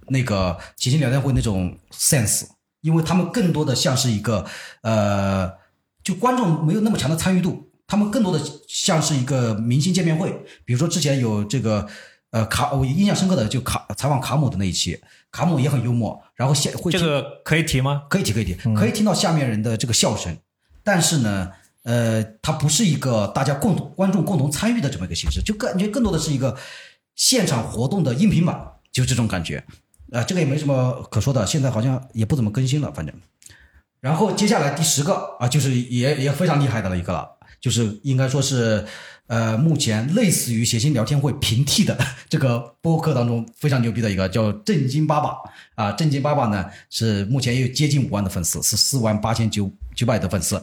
那个谐星聊天会那种 sense，因为他们更多的像是一个呃，就观众没有那么强的参与度，他们更多的像是一个明星见面会。比如说之前有这个呃卡，我印象深刻的就卡采访卡姆的那一期，卡姆也很幽默，然后现会听这个可以提吗？可以提，可以提，可以听到下面人的这个笑声，但是呢，呃，它不是一个大家共同观众共同参与的这么一个形式，就感觉更多的是一个现场活动的音频版，就这种感觉。啊、这个也没什么可说的，现在好像也不怎么更新了，反正。然后接下来第十个啊，就是也也非常厉害的了一个了，就是应该说是呃，目前类似于谐星聊天会平替的这个播客当中非常牛逼的一个叫正经爸爸啊，正经爸爸呢是目前有接近五万的粉丝，是四万八千九九百的粉丝。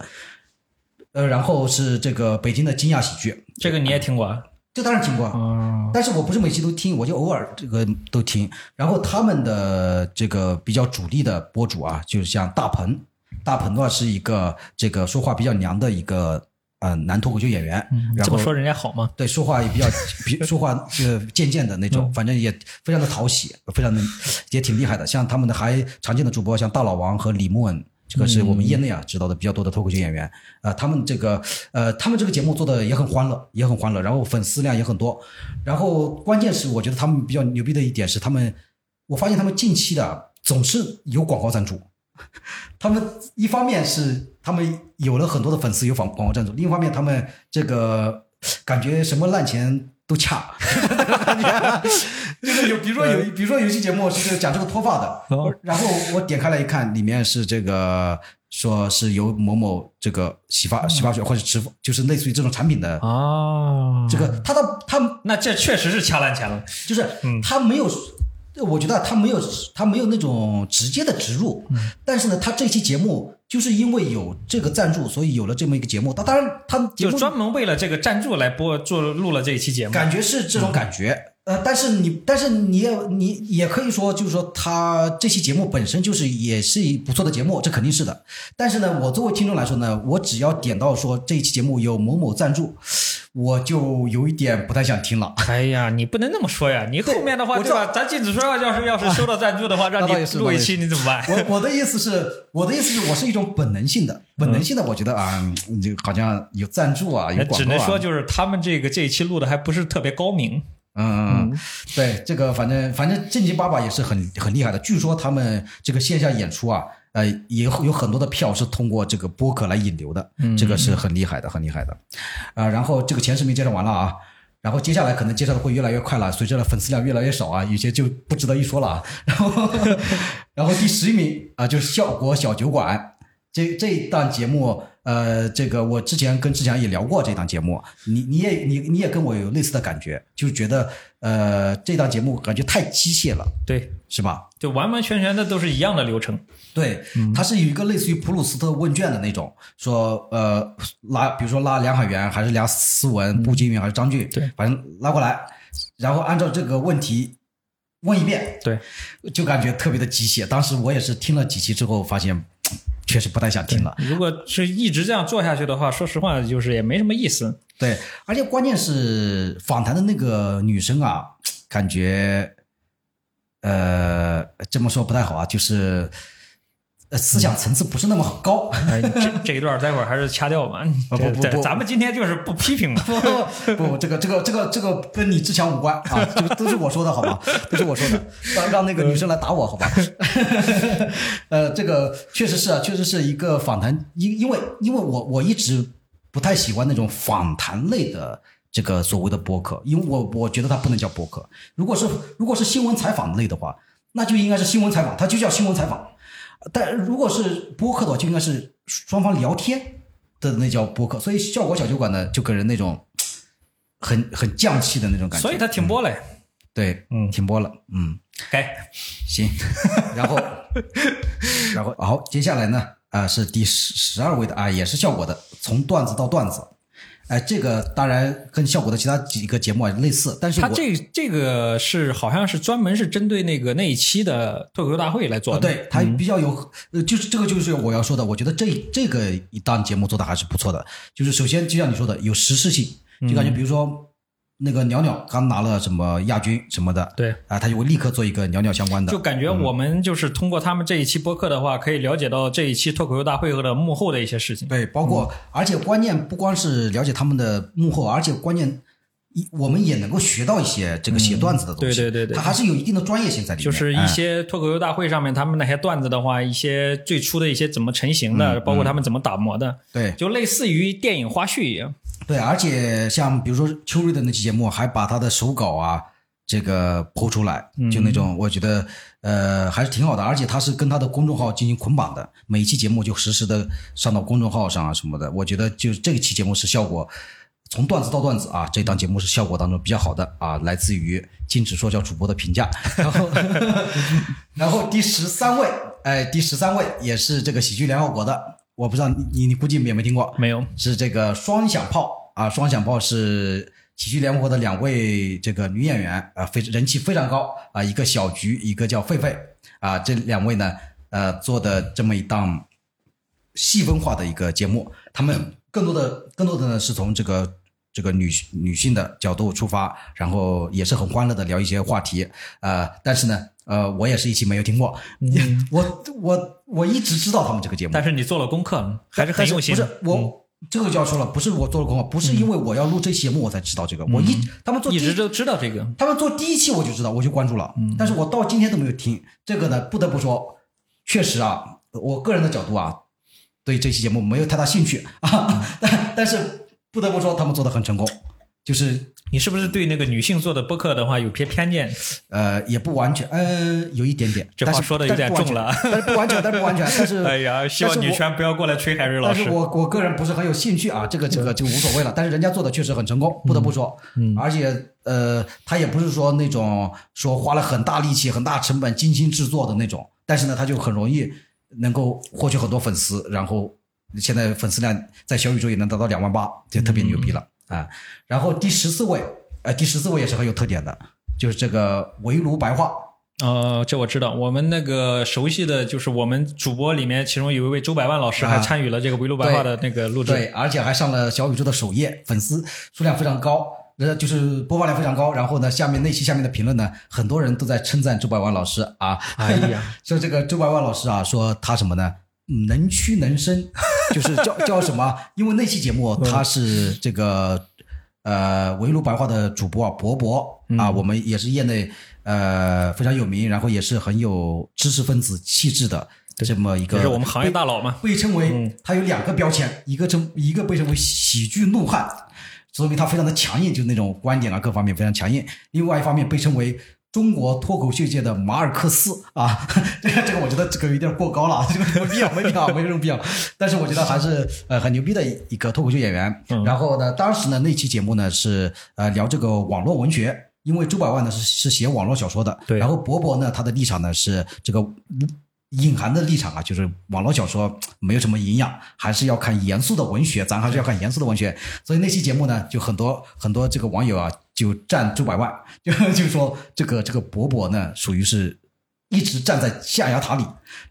呃，然后是这个北京的惊讶喜剧，这个你也听过啊？这当然听过，哦，但是我不是每期都听，我就偶尔这个都听。然后他们的这个比较主力的博主啊，就是像大鹏，大鹏的话是一个这个说话比较娘的一个呃男脱口秀演员，然后这么说人家好吗？对说话也比较 比说话呃贱贱的那种，反正也非常的讨喜，非常的也挺厉害的。像他们的还常见的主播像大老王和李默恩。这个是我们业内啊知道的比较多的脱口秀演员，呃，他们这个呃，他们这个节目做的也很欢乐，也很欢乐，然后粉丝量也很多，然后关键是我觉得他们比较牛逼的一点是，他们我发现他们近期的总是有广告赞助，他们一方面是他们有了很多的粉丝有广广告赞助，另一方面他们这个感觉什么烂钱都恰，感 觉就是有比如说有比如说有一期节目是讲这个脱发的，哦然后我点开来一看，里面是这个说是由某某这个洗发洗发水或者直就是类似于这种产品的啊，这个，他的他那这确实是掐烂钱了。就是他没有，我觉得他没有他没有那种直接的植入，但是呢，他这期节目就是因为有这个赞助，所以有了这么一个节目。他当然他就专门为了这个赞助来播做录了这一期节目，感觉是这种感觉。呃，但是你，但是你也你也可以说，就是说他这期节目本身就是也是一不错的节目，这肯定是的。但是呢，我作为听众来说呢，我只要点到说这一期节目有某某赞助，我就有一点不太想听了。哎呀，你不能那么说呀！你后面的话，对吧？咱禁止说要是要是收到赞助的话，让你录一期，你怎么办？我我的意思是，我的意思是我是一种本能性的，本能性的，我觉得啊，嗯这个好像有赞助啊，有广告、啊，只能说就是他们这个这一期录的还不是特别高明。嗯对，这个反正反正正经八百也是很很厉害的。据说他们这个线下演出啊，呃，也有很多的票是通过这个播客来引流的，这个是很厉害的，很厉害的。啊、然后这个前十名介绍完了啊，然后接下来可能介绍的会越来越快了，随着粉丝量越来越少啊，有些就不值得一说了啊。然后然后第十一名啊，就是效果小酒馆。这这一档节目，呃，这个我之前跟志强也聊过这档节目，你你也你你也跟我有类似的感觉，就觉得呃这档节目感觉太机械了，对，是吧？就完完全全的都是一样的流程。对，它是有一个类似于普鲁斯特问卷的那种，说呃拉，比如说拉梁海源还是梁思文、步惊云还是张俊，对，反正拉过来，然后按照这个问题问一遍，对，就感觉特别的机械。当时我也是听了几期之后，发现确确实不太想听了。如果是一直这样做下去的话，说实话，就是也没什么意思。对，而且关键是访谈的那个女生啊，感觉，呃，这么说不太好啊，就是。呃，思想层次不是那么高。哎，这这一段待会儿还是掐掉吧。不不不不，咱们今天就是不批评了。不不，这个这个这个这个跟你志强无关啊，这个都是我说的好吧？都是我说的，让让那个女生来打我好吧？呃，这个确实是啊，确实是一个访谈，因因为因为我我一直不太喜欢那种访谈类的这个所谓的播客，因为我我觉得它不能叫播客。如果是如果是新闻采访类的话，那就应该是新闻采访，它就叫新闻采访。但如果是播客的话，就应该是双方聊天的那叫播客，所以效果小酒馆呢，就给人那种很很降气的那种感觉。所以他停播了。对，嗯，停播了。嗯，该行。然后，然后好，接下来呢，啊，是第十十二位的啊，也是效果的，从段子到段子。哎，这个当然跟效果的其他几个节目啊类似，但是它这这个是好像是专门是针对那个那一期的脱口秀大会来做的，对，它比较有，呃，就是这个就是我要说的，我觉得这这个一档节目做的还是不错的，就是首先就像你说的有实事性，就感觉比如说。那个鸟鸟刚拿了什么亚军什么的，对啊，他就会立刻做一个鸟鸟相关的。就感觉我们就是通过他们这一期播客的话，可以了解到这一期脱口秀大会的幕后的一些事情。对，包括而且关键不光是了解他们的幕后，而且关键一我们也能够学到一些这个写段子的东西。对对对对，它还是有一定的专业性在里面。就是一些脱口秀大会上面他们那些段子的话，一些最初的一些怎么成型的，包括他们怎么打磨的。对，就类似于电影花絮一样。对，而且像比如说秋瑞的那期节目，还把他的手稿啊这个剖出来，就那种我觉得呃还是挺好的。而且他是跟他的公众号进行捆绑的，每一期节目就实时的上到公众号上啊什么的。我觉得就这一期节目是效果从段子到段子啊，这档节目是效果当中比较好的啊，来自于禁止说教主播的评价。然后 然后第十三位，哎，第十三位也是这个喜剧联合国的。我不知道你你你估计也没有听过？没有，是这个双响炮啊！双响炮是喜剧联合国的两位这个女演员啊，非人气非常高啊，一个小菊，一个叫狒狒啊，这两位呢呃做的这么一档细分化的一个节目，他们更多的更多的呢是从这个这个女女性的角度出发，然后也是很欢乐的聊一些话题啊，但是呢。呃，我也是一期没有听过，我我我一直知道他们这个节目，但是你做了功课，还是很用心。不是我这个就要说了，不是我做了功课，不是因为我要录这节目我才知道这个，我一他们做一直都知道这个，他们做第一期我就知道，我就关注了，但是我到今天都没有听这个呢。不得不说，确实啊，我个人的角度啊，对这期节目没有太大兴趣啊，但但是不得不说，他们做的很成功。就是你是不是对那个女性做的播客的话有偏偏见？呃，也不完全，呃，有一点点。这话说的有点重了，但是不完全，但是不完全，但是 哎呀，希望女权不要过来吹海瑞老师。但是我我个人不是很有兴趣啊，这个这个就无所谓了。但是人家做的确实很成功，不得不说。嗯。而且呃，他也不是说那种说花了很大力气、很大成本精心制作的那种，但是呢，他就很容易能够获取很多粉丝，然后现在粉丝量在小宇宙也能达到两万八，就特别牛逼了。啊，然后第十四位，呃，第十四位也是很有特点的，就是这个围炉白话。呃，这我知道，我们那个熟悉的就是我们主播里面，其中有一位周百万老师还参与了这个围炉白话的那个录制，对，而且还上了小宇宙的首页，粉丝数量非常高，呃，就是播放量非常高。然后呢，下面那期下面的评论呢，很多人都在称赞周百万老师啊，哎呀，说这个周百万老师啊，说他什么呢？能屈能伸，就是叫叫什么？因为那期节目他是这个呃围炉白话的主播啊，博博啊，我们也是业内呃非常有名，然后也是很有知识分子气质的这么一个，是我们行业大佬嘛。被称为他有两个标签，一个称一个被称为喜剧怒汉，说明他非常的强硬，就那种观点啊各方面非常强硬。另外一方面被称为。中国脱口秀界的马尔克斯啊，这个这个我觉得这个有点过高了，这个没必要，没必要，没什么必要。但是我觉得还是呃很牛逼的一个脱口秀演员。然后呢，当时呢那期节目呢是呃聊这个网络文学，因为周百万呢是是写网络小说的，对。然后博博呢他的立场呢是这个。隐含的立场啊，就是网络小说没有什么营养，还是要看严肃的文学，咱还是要看严肃的文学。所以那期节目呢，就很多很多这个网友啊，就赞周百万，就就说这个这个伯伯呢，属于是一直站在象牙塔里，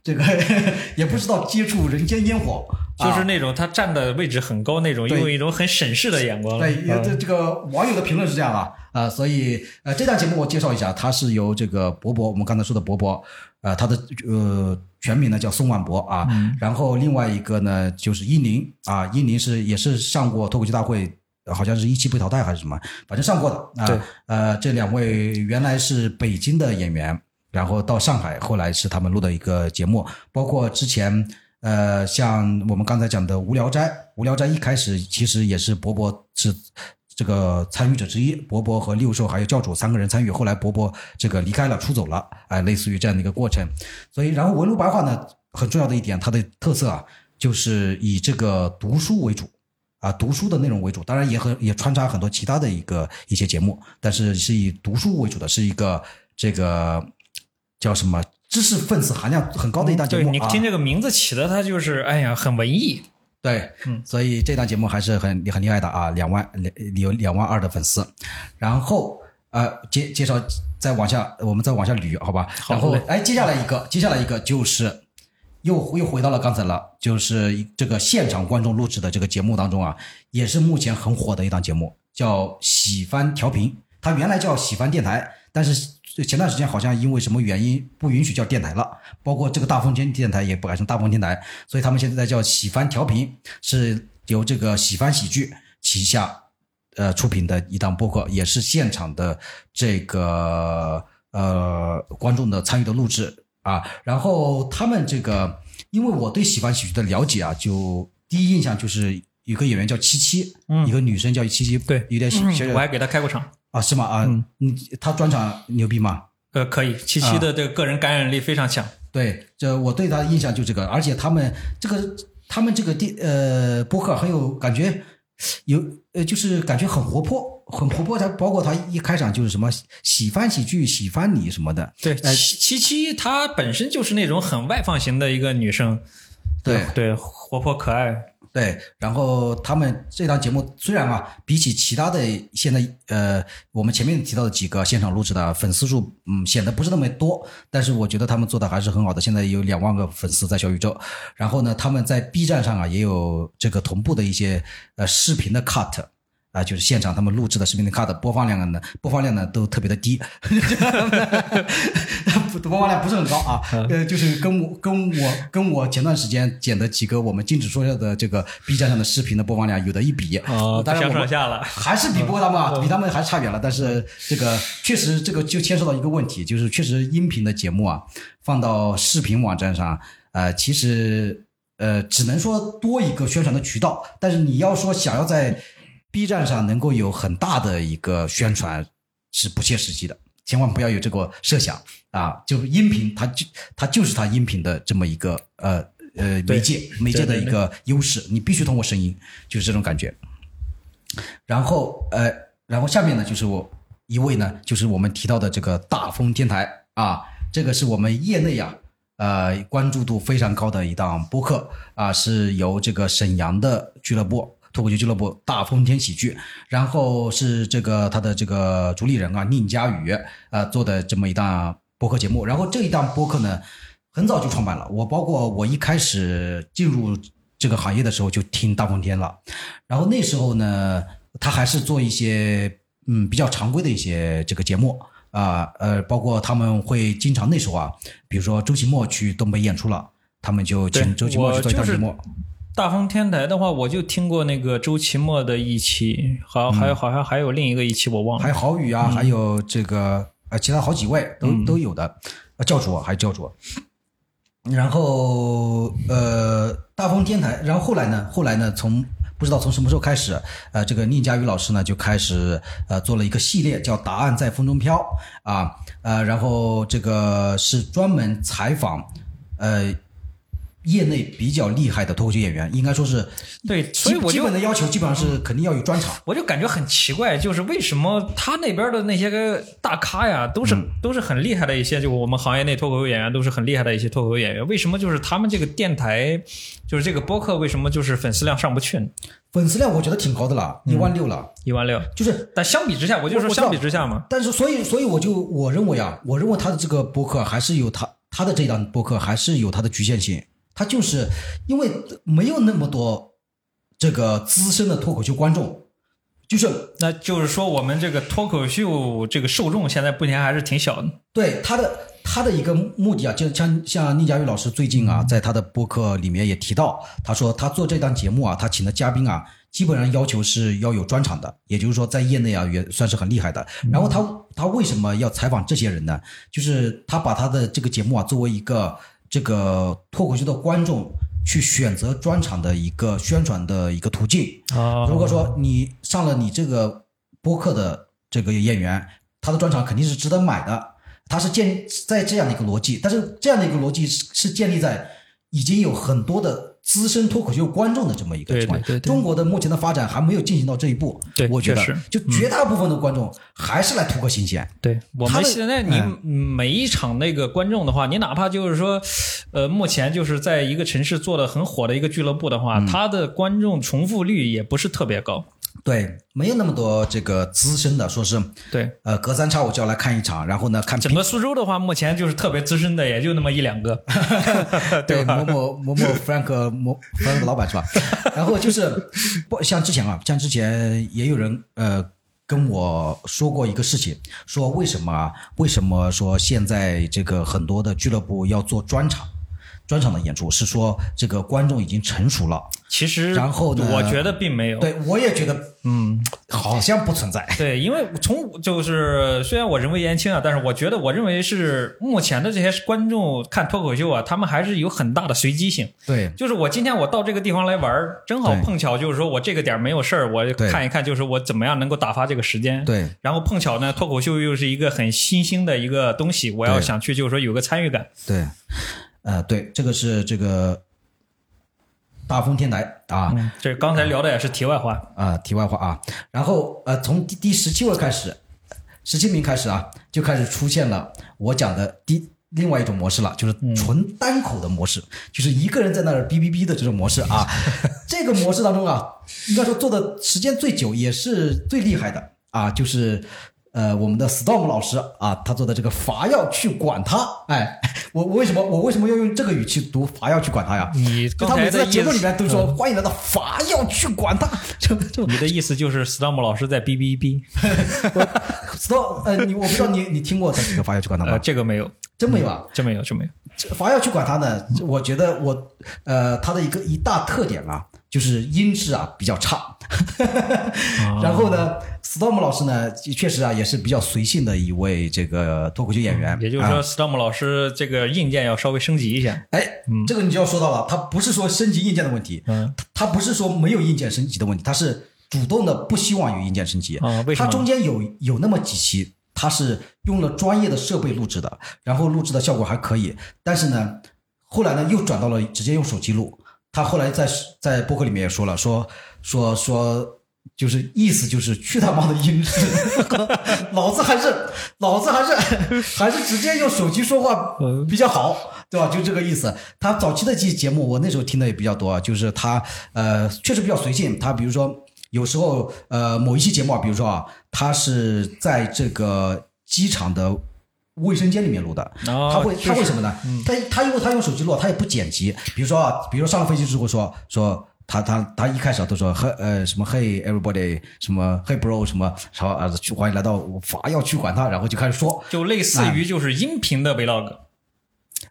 这个 也不知道接触人间烟火，就是那种他站的位置很高那种，用一种很审视的眼光。对，这这个网友的评论是这样啊啊，所以呃，这档节目我介绍一下，它是由这个伯伯，我们刚才说的伯伯，呃，他的呃全名呢叫宋万博啊，然后另外一个呢就是伊宁啊，伊宁是也是上过脱口秀大会。好像是一期被淘汰还是什么，反正上过的啊。呃，这两位原来是北京的演员，然后到上海，后来是他们录的一个节目。包括之前，呃，像我们刚才讲的《无聊斋》，《无聊斋》一开始其实也是伯伯是这个参与者之一，伯伯和六兽还有教主三个人参与。后来伯伯这个离开了，出走了，哎，类似于这样的一个过程。所以，然后文路白话呢，很重要的一点，它的特色啊，就是以这个读书为主。啊，读书的内容为主，当然也很也穿插很多其他的一个一些节目，但是是以读书为主的，是一个这个叫什么知识分子含量很高的一档节目。对你听这个名字起的，它就是哎呀，很文艺。对，嗯，所以这档节目还是很很厉害的啊，两万两有两万二的粉丝。然后呃，介介绍再往下，我们再往下捋，好吧？然后哎，接下来一个，接下来一个就是。又又回到了刚才了，就是这个现场观众录制的这个节目当中啊，也是目前很火的一档节目，叫喜翻调频。它原来叫喜翻电台，但是前段时间好像因为什么原因不允许叫电台了，包括这个大风天电台也不改成大风天台，所以他们现在叫喜翻调频，是由这个喜翻喜剧旗下呃出品的一档播客，也是现场的这个呃观众的参与的录制。啊，然后他们这个，因为我对喜欢喜剧的了解啊，就第一印象就是有个演员叫七七，一个女生叫七七，对，有点小小，我还给她开过场啊，是吗？啊，嗯，她专场牛逼吗？呃，可以，七七的这个个人感染力非常强。对，这我对他的印象就这个，而且他们这个他们这个电呃播客很有感觉。有呃，就是感觉很活泼，很活泼。他包括他一开场就是什么喜欢喜剧、喜欢你什么的。对，七七她本身就是那种很外放型的一个女生，对对，活泼可爱。对，然后他们这档节目虽然啊，比起其他的现在呃，我们前面提到的几个现场录制的粉丝数，嗯，显得不是那么多，但是我觉得他们做的还是很好的。现在有两万个粉丝在小宇宙，然后呢，他们在 B 站上啊也有这个同步的一些呃视频的 cut。啊，就是现场他们录制的视频的 cut 播放量呢，播放量呢都特别的低，播放量不是很高啊。呃，就是跟我跟我跟我前段时间剪的几个我们禁止说笑的这个 B 站上的视频的播放量有的一比啊，当然我们下了，还是比不过他们，啊，比他们还差远了。但是这个确实这个就牵涉到一个问题，就是确实音频的节目啊，放到视频网站上，呃，其实呃只能说多一个宣传的渠道，但是你要说想要在 B 站上能够有很大的一个宣传是不切实际的，千万不要有这个设想啊！就音频，它就它就是它音频的这么一个呃呃媒介媒介的一个优势，你必须通过声音，就是这种感觉。然后呃，然后下面呢就是我一位呢，就是我们提到的这个大风天台啊，这个是我们业内啊呃关注度非常高的一档播客啊，是由这个沈阳的俱乐部。脱口秀俱乐部大风天喜剧，然后是这个他的这个主理人啊宁佳宇啊做的这么一档播客节目，然后这一档播客呢很早就创办了，我包括我一开始进入这个行业的时候就听大风天了，然后那时候呢他还是做一些嗯比较常规的一些这个节目。啊呃包括他们会经常那时候啊，比如说周奇墨去东北演出了，他们就请周奇墨去做一档节目。大风天台的话，我就听过那个周奇墨的一期，好，还有好像还有另一个一期我忘了，还有郝宇啊，还有这个呃，其他好几位都都有的，教主还是教主。然后呃，大风天台，然后后来呢，后来呢，从不知道从什么时候开始，呃，这个宁佳宇老师呢就开始呃做了一个系列，叫《答案在风中飘》啊，呃，然后这个是专门采访呃。业内比较厉害的脱口秀演员，应该说是对，所以我就基本的要求基本上是肯定要有专场。我就感觉很奇怪，就是为什么他那边的那些个大咖呀，都嗯是、都是很厉害的一些，就我们行业内脱口秀演员都是很厉害的一些脱口秀演员，为什么就是他们这个电台，就是这个播客，为什么就是粉丝量上不去呢？粉丝量我觉得挺高的了，一万六了，一万六，就是。但相比之下，我就说相比之下嘛，但是所以所以我就我认为啊，我认为他的这个播客还是有他他的这档播客还是有它的局限性，他就是因为没有那么多这个资深的脱口秀观众，就是那就是说我们这个脱口秀这个受众现在目前还是挺小的。对他的他的一个目的啊，就像像宁佳宇老师最近啊，在他的播客里面也提到，他说他做这档节目啊，他请的嘉宾啊，基本上要求是要有专场的，也就是说在业内啊也算是很厉害的。然后他他为什么要采访这些人呢？就是他把他的这个节目啊作为一个这个脱口秀的观众去选择专场的一个宣传的一个途径。啊如果说你上了你这个播客的这个演员，他的专场肯定是值得买的，他是建在这样的一个逻辑，但是这样的一个逻辑是是建立在已经有很多的资深脱口秀观众的这么一个对情况对对对中国的目前的发展还没有进行到这一步，对我觉得就绝大部分的观众还是来图个新鲜，对我们现在你嗯每一场那个观众的话，你哪怕就是说，呃，目前就是在一个城市做的很火的一个俱乐部的话，嗯它的观众重复率也不是特别高。对，没有那么多这个资深的，说是对，呃隔三差五就要来看一场，然后呢看整个苏州的话，目前就是特别资深的，也就那么一两个。对某某某某 Frank 某 Frank 老板是吧？然后就是不像之前啊，像之前也有人呃跟我说过一个事情，说为什么啊？为什么说现在这个很多的俱乐部要做专场？专场的演出是说这个观众已经成熟了，其实，然后呢我觉得并没有。对我也觉得嗯，好像不存在。对，因为从就是虽然我人微言轻啊，但是我觉得我认为是目前的这些观众看脱口秀啊，他们还是有很大的随机性。对就是我今天我到这个地方来玩，正好碰巧就是说我这个点没有事儿，我看一看，就是我怎么样能够打发这个时间。。对然后碰巧呢，脱口秀又是一个很新兴的一个东西，我要想去就是说有个参与感。对，呃，对，这个是这个大风天台啊。嗯，这刚才聊的也是题外话。啊、题外话啊，然后呃，从第第十七位开始，十七名开始啊，就开始出现了我讲的第另外一种模式了，就是纯单口的模式，就是一个人在那儿哔哔哔的这种模式啊。这个模式当中啊，应该说做的时间最久，也是最厉害的啊，就是。呃，我们的 Storm 老师啊，他做的这个伐要去管他，哎，我 我为什么我为什么要用这个语气读伐要去管他呀？你就他每次在节目里，面都说、欢迎来到伐要去管他，就就你的意思就是 Storm 老师在哔哔哔？Storm 呃，你我不知道你你听过他这个伐要去管他呃，吗？这个没有，真没有啊。真没有，真没有。伐要去管他呢，我觉得我呃，他的一个一大特点啊，就是音质啊比较差。然后呢，Storm 老师呢，确实啊也是比较随性的一位这个脱口秀演员。啊也就是说，Storm 老师这个硬件要稍微升级一下。哎，这个你就要说到了，他不是说升级硬件的问题，嗯，他不是说没有硬件升级的问题，他是主动的不希望有硬件升级。啊为什么他中间有有那么几期，他是用了专业的设备录制的，然后录制的效果还可以，但是呢，后来呢又转到了直接用手机录。他后来在在播客里面也说了，说说说。就是意思就是去他妈的音质，老子还是老子还是还是直接用手机说话比较好，对吧？就这个意思。他早期的几节目，我那时候听的也比较多，就是他呃确实比较随性。他比如说有时候呃某一期节目啊，比如说啊，他是在这个机场的卫生间里面录的，哦他会他为什么呢？他他因为他用手机录，他也不剪辑。比如说啊，比如说上了飞机之后说说。他他他一开始都说嘿呃什么 Hey everybody 什么 Hey bro 什么，然后啊去欢迎来到我法要去管他，然后就开始说，就类似于就是音频的 Vlog。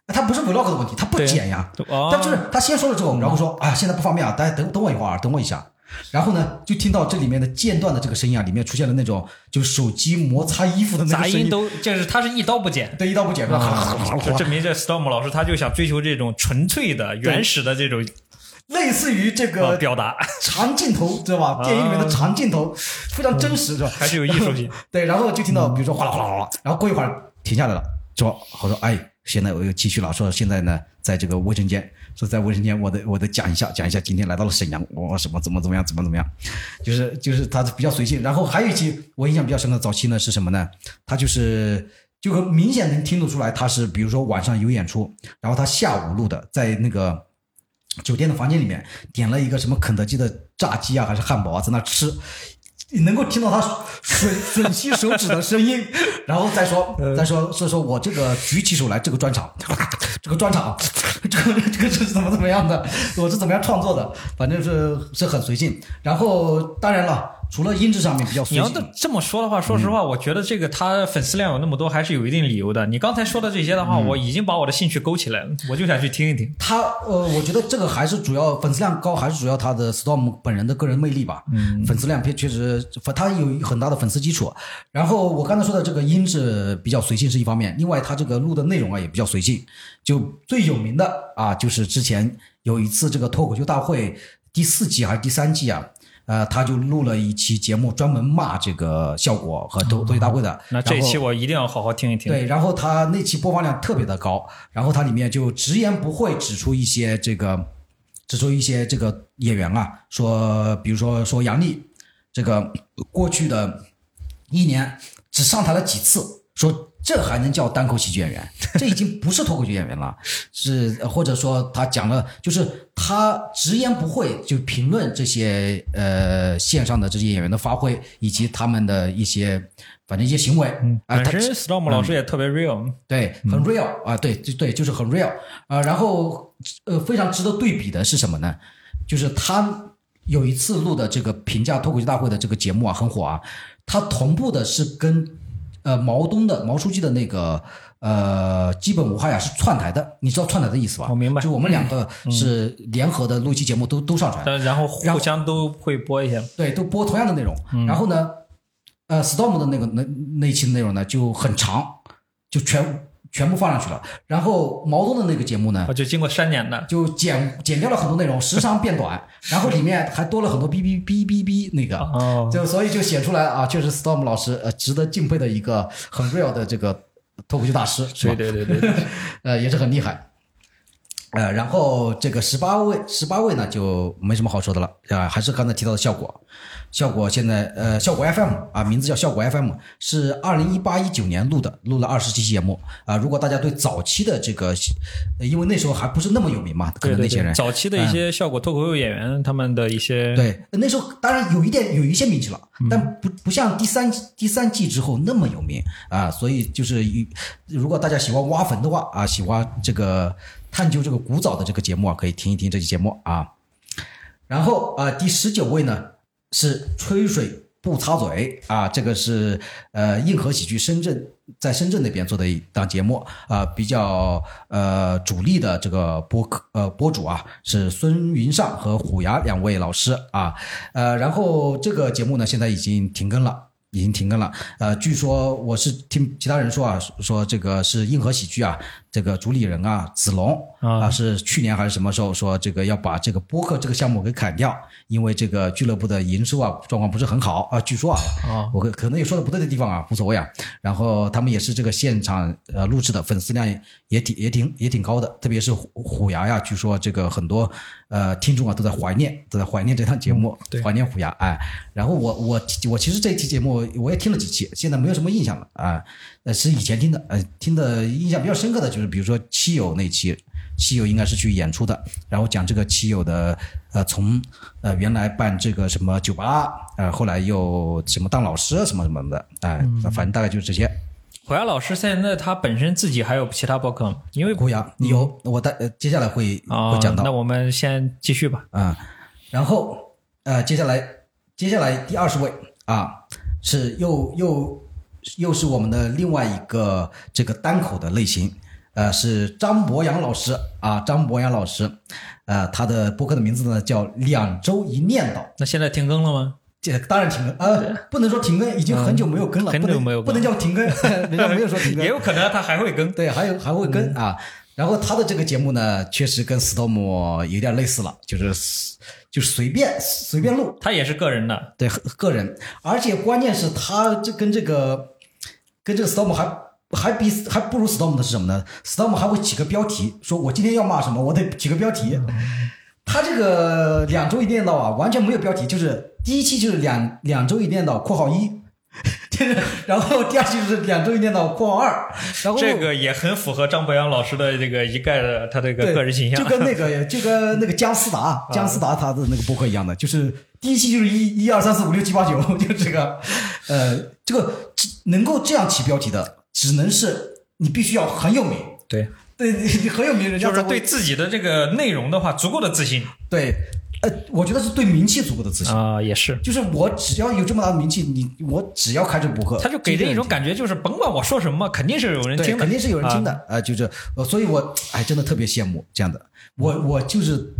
他不是 vlog 的问题，他不剪呀。哦他就是他先说了之后，然后说啊，现在不方便啊，大家等等我一会儿啊，等我一下。然后呢，就听到这里面的间断的这个声音啊，里面出现了那种就是手机摩擦衣服的那杂个声音都就是他是一刀不剪。对，一刀不剪，就证明这 Storm 老师他就想追求这种纯粹的、原始的这种类似于这呃个表达，长镜头，知道吧？电影里面的长镜头非常真实，是吧？还是有艺术性。对，然后就听到比如说哗啦哗啦哗啦，然后过一会儿停下来了，说好说哎，现在我又继续了，说现在呢，在这个卫生间，说在卫生间，我得我得讲一下，讲一下今天来到了沈阳，我什么怎么怎么样，怎么怎么样，就是就是他比较随性。然后还有一期我印象比较深的早期呢是什么呢？他就是就很明显能听得出来，他是比如说晚上有演出，然后他下午录的，在那个酒店的房间里面点了一个什么肯德基的炸鸡啊，还是汉堡啊，在那吃。你能够听到他吮吮吸手指的声音，然后再说再说，所以说我这个举起手来，这个专场，这个专场，这个这个是怎么怎么样的，我是怎么样创作的，反正是是很随性。然后当然了。除了音质上面比较，你要这么说的话，说实话，我觉得这个他粉丝量有那么多，还是有一定理由的。你刚才说的这些的话，我已经把我的兴趣勾起来了，我就想去听一听。他呃，我觉得这个还是主要粉丝量高，还是主要他的 Storm 本人的个人魅力吧。嗯，粉丝量确实，他有很大的粉丝基础。然后我刚才说的这个音质比较随性是一方面，另外他这个录的内容啊也比较随性。就最有名的啊，就是之前有一次这个脱口秀大会第四季还是第三季啊。呃，他就录了一期节目，专门骂这个效果和脱口秀大会的。那这一期我一定要好好听一听。对，然后他那期播放量特别的高，然后他里面就直言不讳指出一些这个，指出一些这个演员啊，说，比如说说杨笠，这个过去的一年只上台了几次，说。这还能叫单口喜剧演员？这已经不是脱口秀演员了，是或者说他讲了，就是他直言不讳就评论这些呃线上的这些演员的发挥以及他们的一些反正一些行为啊。本身 Storm 老师也特别 real，对，很 real 啊，对，对对，就是很 real 啊。然后呃，非常值得对比的是什么呢？就是他有一次录的这个评价脱口秀大会的这个节目啊，很火啊。他同步的是跟。呃，毛东的毛书记的那个呃，基本无害呀，是串台的。你知道串台的意思吧？我明白。就我们两个是联合的录一期节目，都都上传。然后互相都会播一下。对，都播同样的内容。然后呢，呃，Storm 的那个那那一期的内容呢就很长，就全全部放上去了。然后毛东的那个节目呢，就经过删减的，就剪剪掉了很多内容，时长变短，然后里面还多了很多哔哔哔哔哔那个，就所以就写出来啊，确实 Storm 老师呃值得敬佩的一个很 real 的这个脱口秀大师，对对对对，呃也是很厉害。呃，然后这个十八位，十八位呢就没什么好说的了，啊，还是刚才提到的效果，效果现在呃，效果 FM 啊，名字叫效果 FM，是二零一八一九年录的，录了二十期节目啊。如果大家对早期的这个，因为那时候还不是那么有名嘛，可能那些人早期的一些效果脱口秀演员，他们的一些对，那时候当然有一点有一些名气了，但不不像第三第三季之后那么有名啊。所以就是如果大家喜欢挖坟的话啊，喜欢这个。探究这个古早的这个节目啊，可以听一听这期节目啊。然后啊，第十九位呢是吹水不擦嘴啊，这个是呃硬核喜剧深圳在深圳那边做的一档节目啊，比较呃主力的这个播客呃播主啊是孙云尚和虎牙两位老师啊呃，然后这个节目呢现在已经停更了。已经停更了，呃，据说我是听其他人说啊，说这个是硬核喜剧啊，这个主理人啊，子龙啊，是去年还是什么时候说这个要把这个播客这个项目给砍掉，因为这个俱乐部的营收啊状况不是很好啊，据说啊，我可能有说的不对的地方啊，无所谓啊。然后他们也是这个现场呃录制的，粉丝量也挺也挺也挺高的，特别是虎虎牙呀，据说这个很多。呃，听众啊都在怀念，都在怀念这档节目，怀念虎牙哎。然后我我我其实这期节目我也听了几期，现在没有什么印象了啊。呃，是以前听的，呃，听的印象比较深刻的就是，比如说七友那期，七友应该是去演出的，然后讲这个七友的呃，从呃原来办这个什么酒吧，呃，后来又什么当老师什么什么的，哎，反正大概就是这些。虎牙老师现在他本身自己还有其他博客吗？因为虎牙有，我待呃接下来会会讲到。那我们先继续吧。啊，然后呃接下来接下来第二十位啊是又又又是我们的另外一个这个单口的类型，呃是张博洋老师啊张博洋老师，呃他的播客的名字呢叫两周一念叨。那现在停更了吗？这当然停更呃，不能说停更，已经很久没有更了，很久没有，不能叫停更，人家没有说停更，也有可能他还会更，对，还有还会更啊。然后他的这个节目呢，确实跟 Storm 有点类似了，就是就是随便随便录，他也是个人的，对，个人，而且关键是他这跟这个跟这个 Storm 还还比还不如 Storm 的是什么呢？Storm 还会起个标题，说我今天要骂什么，我得起个标题。他这个两周一电到啊，完全没有标题，就是第一期就是两两周一电到（括号一），就是然后第二期就是两周一电到（括号二），然后这个也很符合张博洋老师的这个一概的他这个个人形象，就跟那个 就跟那个姜思达姜思达他的那个博客一样的，就是第一期就是一一二三四五六七八九，就这个，呃，这个只能够这样起标题的，只能是你必须要很有名，对，对很有名，人家就是对自己的这个内容的话足够的自信对，呃，我觉得是对名气足够的自信。啊，也是。就是我只要有这么大的名气，你我只要开这个博客，他就给人一种感觉，就是甭管我说什么，肯定是有人，听的，肯定是有人听啊的，呃，就这，呃所以我哎，真的特别羡慕这样的。我我就是，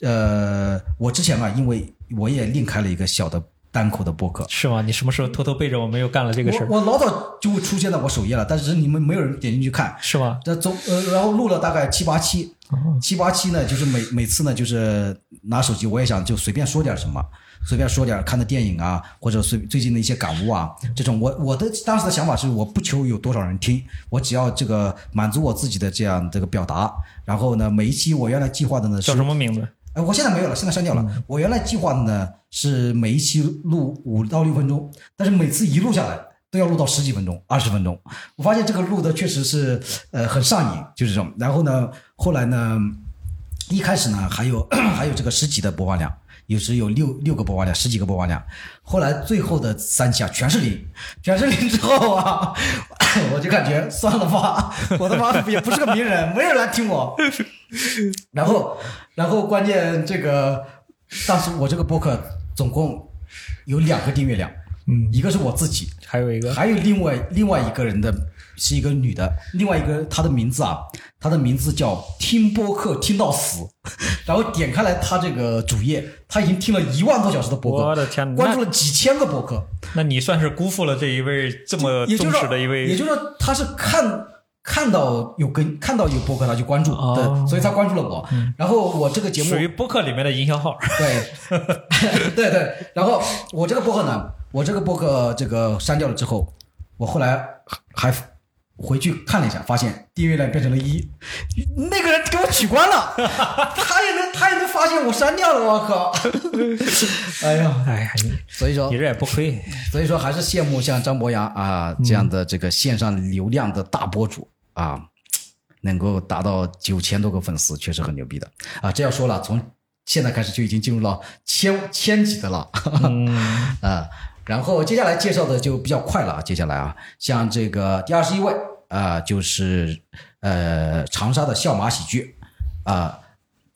呃，我之前啊，因为我也另开了一个小的单口的播客，是吗？你什么时候偷偷背着我们又干了这个事儿？我我老早就会出现在我首页了，但是你们没有人点进去看。是吗？这总呃，然后录了大概七八期，七八期呢，就是每每次呢，就是拿手机，我也想就随便说点什么，随便说点看的电影啊，或者随最近的一些感悟啊，这种我我的当时的想法是，我不求有多少人听，我只要这个满足我自己的这样这个表达。然后呢，每一期我原来计划的呢叫什么名字？哎，我现在没有了，现在删掉了。我原来计划的呢是每一期录五到六分钟，但是每次一录下来都要录到十几分钟、二十分钟。我发现这个录的确实是呃很上瘾，就是这种。然后呢，后来呢，一开始呢还有 还有这个十几的播放量，有时有六六个播放量、十几个播放量。后来最后的三期啊全是零，全是零之后啊，我就感觉算了吧，我他妈也不是个名人，没人来听我。然后，然后关键这个，当时我这个播客总共有两个订阅量，嗯，一个是我自己，还有一个还有另外另外一个人的是一个女的，另外一个她的名字啊，她的名字叫听播客听到死，然后点开来她这个主页，她已经听了一万多小时的播客，我的天哪关注了几千个播客，那你算是辜负了这一位这么忠实的一位，也就是说，她是看看到有跟看到有播客，他就关注，哦对，所以他关注了我。然后我这个节目属于播客里面的营销号。对，对对。然后我这个播客呢，我这个博客这个删掉了之后，我后来还回去看了一下，发现订阅量变成了一，那个人给我取关了，他也能他也能发现我删掉了，我靠！哎呀，哎呀，所以说你这也不亏，所以说还是羡慕像张博洋啊这样的这个线上流量的大博主啊，能够达到九千多个粉丝，确实很牛逼的。啊！这要说了，从现在开始就已经进入到千千级的了，嗯，啊，然后接下来介绍的就比较快了啊，接下来啊，像这个第二十一位啊，就是呃长沙的笑马喜剧啊。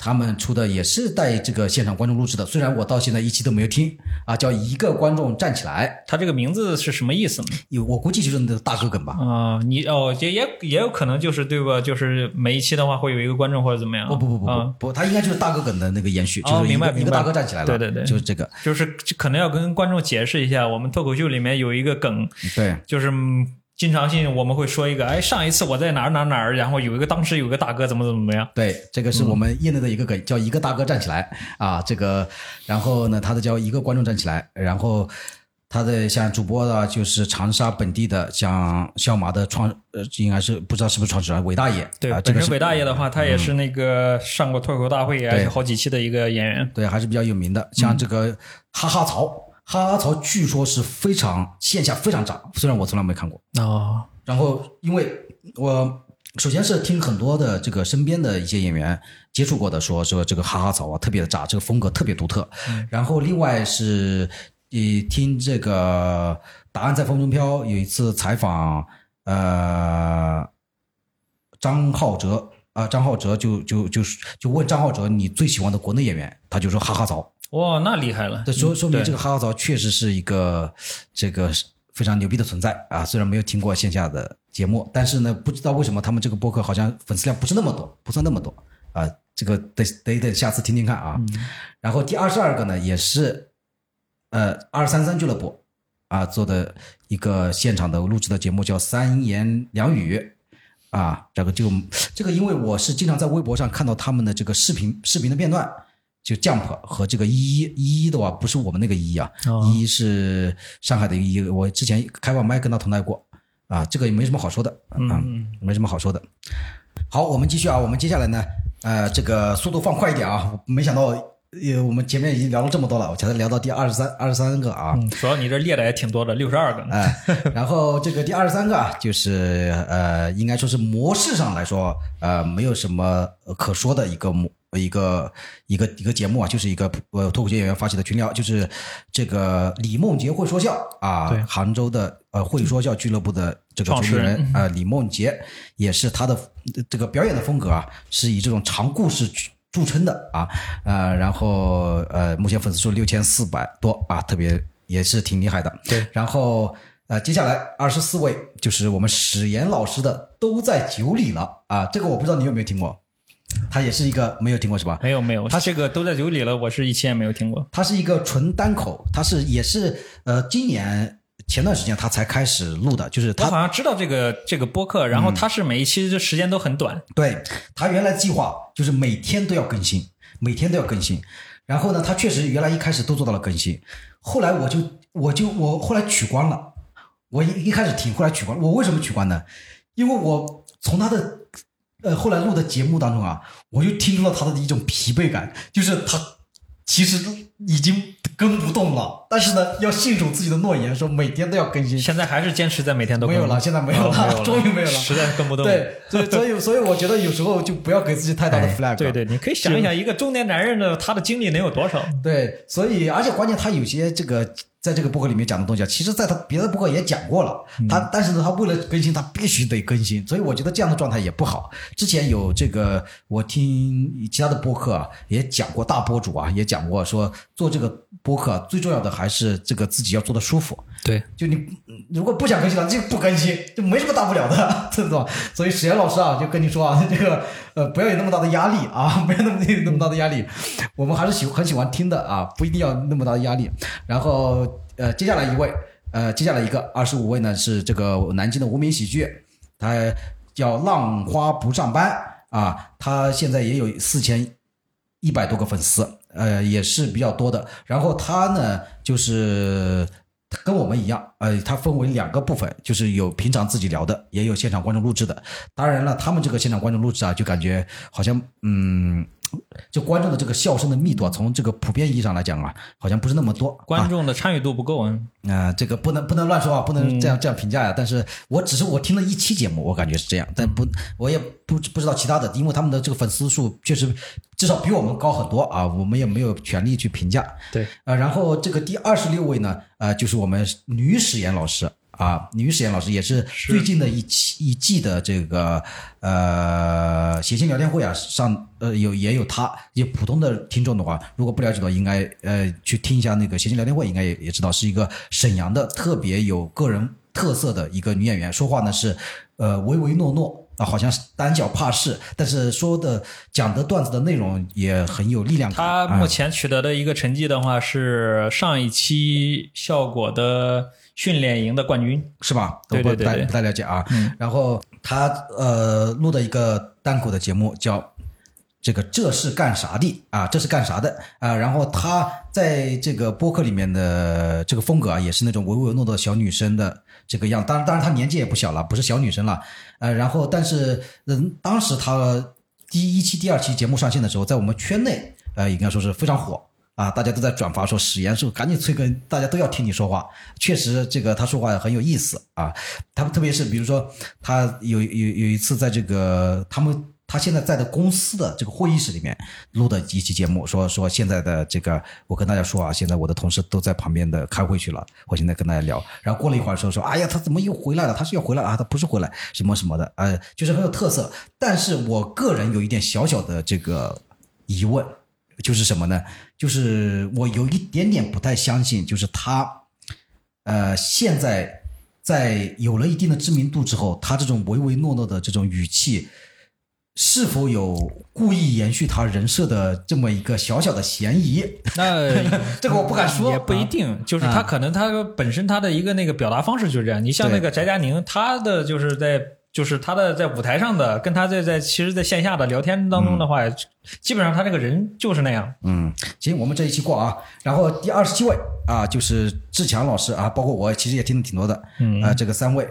他们出的也是带这个现场观众录制的，虽然我到现在一期都没有听啊，叫一个观众站起来，他这个名字是什么意思呢？有我估计就是那个大哥梗吧，啊、你哦，也也也有可能就是对吧？就是每一期的话会有一个观众或者怎么样？不不不不啊。不不，他应该就是大哥梗的那个延续，哦就是一明白明白一个大哥站起来了，对对对。就是这个，就是可能要跟观众解释一下，我们脱口秀里面有一个梗，对。就是嗯经常性我们会说一个，哎，上一次我在哪儿哪儿哪儿，然后有一个当时有个大哥怎么怎么怎么样，对，这个是我们业内的一个梗，叫一个大哥站起来。啊，这个，然后呢，他的叫一个观众站起来，然后他的像主播的，就是长沙本地的，像笑马的创，呃，应该是不知道是不是创始人韦大爷，对，啊，这个是嗯本身韦大爷的话，他也是那个上过脱口大会，也是好几期的一个演员。对，还是比较有名的。像这个哈哈曹，哈哈曹据说是非常线下非常炸，虽然我从来没看过。哦，然后，因为我首先是听很多的这个身边的一些演员接触过的，说说这个哈哈草啊特别的炸，这个风格特别独特。然后另外是，呃，听这个《答案在风中飘》有一次采访，呃，张浩哲啊、张浩哲就就就是就问张浩哲你最喜欢的国内演员，他就说哈哈曹。哇，那厉害了！这说说明这个哈哈曹确实是一个这个非常牛逼的存在啊！虽然没有听过线下的节目，但是呢，不知道为什么他们这个播客好像粉丝量不是那么多，不算那么多啊。这个得得得下次听听看啊。然后第二十二个呢，也是呃二三三俱乐部啊做的一个现场的录制的节目，叫三言两语。啊，这个就这个，因为我是经常在微博上看到他们的这个视频视频的片段，就 Jump 和这个一一一一的话，不是我们那个一一啊，哦一一是上海的一一，我之前开过麦跟他同台过啊，这个也没什么好说的啊，没什么好说的。好，我们继续啊，我们接下来呢，呃，这个速度放快一点啊，没想到呃，我们前面已经聊了这么多了，我才聊到第二十三二十三个啊，嗯，主要你这列的也挺多的，六十二个呢。哎，然后这个第二十三个啊，就是呃，应该说是模式上来说，呃，没有什么呃可说的一个模一个一个一个节目啊，就是一个呃脱口秀演员发起的群聊，就是这个李梦洁会说笑啊对，杭州的呃会说笑俱乐部的这个创始主持人人啊、呃李梦洁，也是他的呃这个表演的风格啊，是以这种长故事著著称的啊，呃，然后呃，目前粉丝数六千四百多啊，特别也是挺厉害的。对，然后呃，接下来二十四位就是我们史岩老师的都在酒里了啊，这个我不知道你有没有听过，他也是一个没有听过是吧？没有没有，他这个都在酒里了，我是一期也没有听过。他是一个纯单口，他是也是呃今年前段时间他才开始录的，就是他好像知道这个这个播客，然后他是每一期就时间都很短，对他原来计划就是每天都要更新，每天都要更新。然后呢，他确实原来一开始都做到了更新，后来我就我就我后来取关了，我一一开始听，后来取关。我为什么取关呢？因为我从他的呃后来录的节目当中啊，我就听出了他的一种疲惫感，就是他其实已经跟不动了，但是呢，要信守自己的诺言，说每天都要更新。现在还是坚持在每天都更没有了，现在没有了，哦 终于没有了，实在跟不动。对，所以所以 所以我觉得有时候就不要给自己太大的哎 flag。对对，你可以想一想，一个中年男人的他的精力能有多少？对，所以而且关键他有些这个在这个博客里面讲的东西啊，其实在他别的博客也讲过了。他但是呢，他为了更新，他必须得更新，所以我觉得这样的状态也不好。之前有这个，我听其他的播客啊也讲过，大博主啊也讲过，说做这个播客啊最重要的还是这个自己要做的舒服。对，就你嗯如果不想更新了，就不更新，就没什么大不了的，知道吧？所以史岩老师啊，就跟你说啊，这个呃，不要有那么大的压力啊，不要那么有那么大的压力。我们还是喜很喜欢听的啊，不一定要那么大的压力。然后呃，接下来一位，呃，接下来一个二十五位呢是这个南京的无名喜剧，他叫浪花不上班啊，他现在也有四千一百多个粉丝，呃，也是比较多的。然后他呢，就是跟我们一样，呃，他分为两个部分，就是有平常自己聊的，也有现场观众录制的。当然了，他们这个现场观众录制啊，就感觉好像，嗯，就观众的这个笑声的密度啊，从这个普遍意义上来讲啊，好像不是那么多。观众的参与度不够啊。啊、这个不能不能乱说啊，不能这样、这样评价呀。但是我只是我听了一期节目，我感觉是这样，但不我也不不知道其他的，因为他们的这个粉丝数确实至少比我们高很多啊，我们也没有权利去评价。对，呃，然后这个第二十六位呢，呃，就是我们女史岩老师啊，女史岩老师也是最近的一期一季的这个呃谐星聊天会啊，上呃有也有她，也普通的听众的话，如果不了解的话，应该呃去听一下那个谐星聊天会，应该也也知道是一个沈阳的特别有个人特色的一个女演员，说话呢是呃唯唯诺诺。啊，好像是胆小怕事，但是说的讲的段子的内容也很有力量感。啊他目前取得的一个成绩的话，是上一期效果的训练营的冠军。是吧？对对对不太不太了解啊。然后他呃录的一个单口的节目叫这个这是干啥的啊？这是干啥的啊？然后他在这个播客里面的这个风格啊，也是那种唯唯诺诺的小女生的这个样。当然，当然她年纪也不小了，不是小女生了。呃，然后但是嗯，当时她第一期、第二期节目上线的时候，在我们圈内呃，应该说是非常火。啊，大家都在转发说史岩是赶紧催更，大家都要听你说话。确实，这个他说话很有意思啊。他们特别是比如说，他有有有一次在这个他们他现在在的公司的这个会议室里面录的一期节目，说说现在的这个，我跟大家说啊，现在我的同事都在旁边的开会去了，我现在跟大家聊。然后过了一会儿说说，哎呀，他怎么又回来了？他是要回来啊？他不是回来，什么什么的，呃，就是很有特色。但是我个人有一点小小的这个疑问。就是什么呢？就是我有一点点不太相信，就是他，呃，现在在有了一定的知名度之后，他这种唯唯诺诺的这种语气，是否有故意延续他人设的这么一个小小的嫌疑？那 这个我不敢说，也不一定。就是他可能他本身他的一个那个表达方式就是这样。你像那个翟佳宁，他的就是在。就是他的在舞台上的，跟他在在其实，在线下的聊天当中的话，嗯、基本上他这个人就是那样。嗯，行，我们这一期过啊。然后第二十七位啊，就是志强老师啊，包括我其实也听的挺多的。嗯啊，这个三位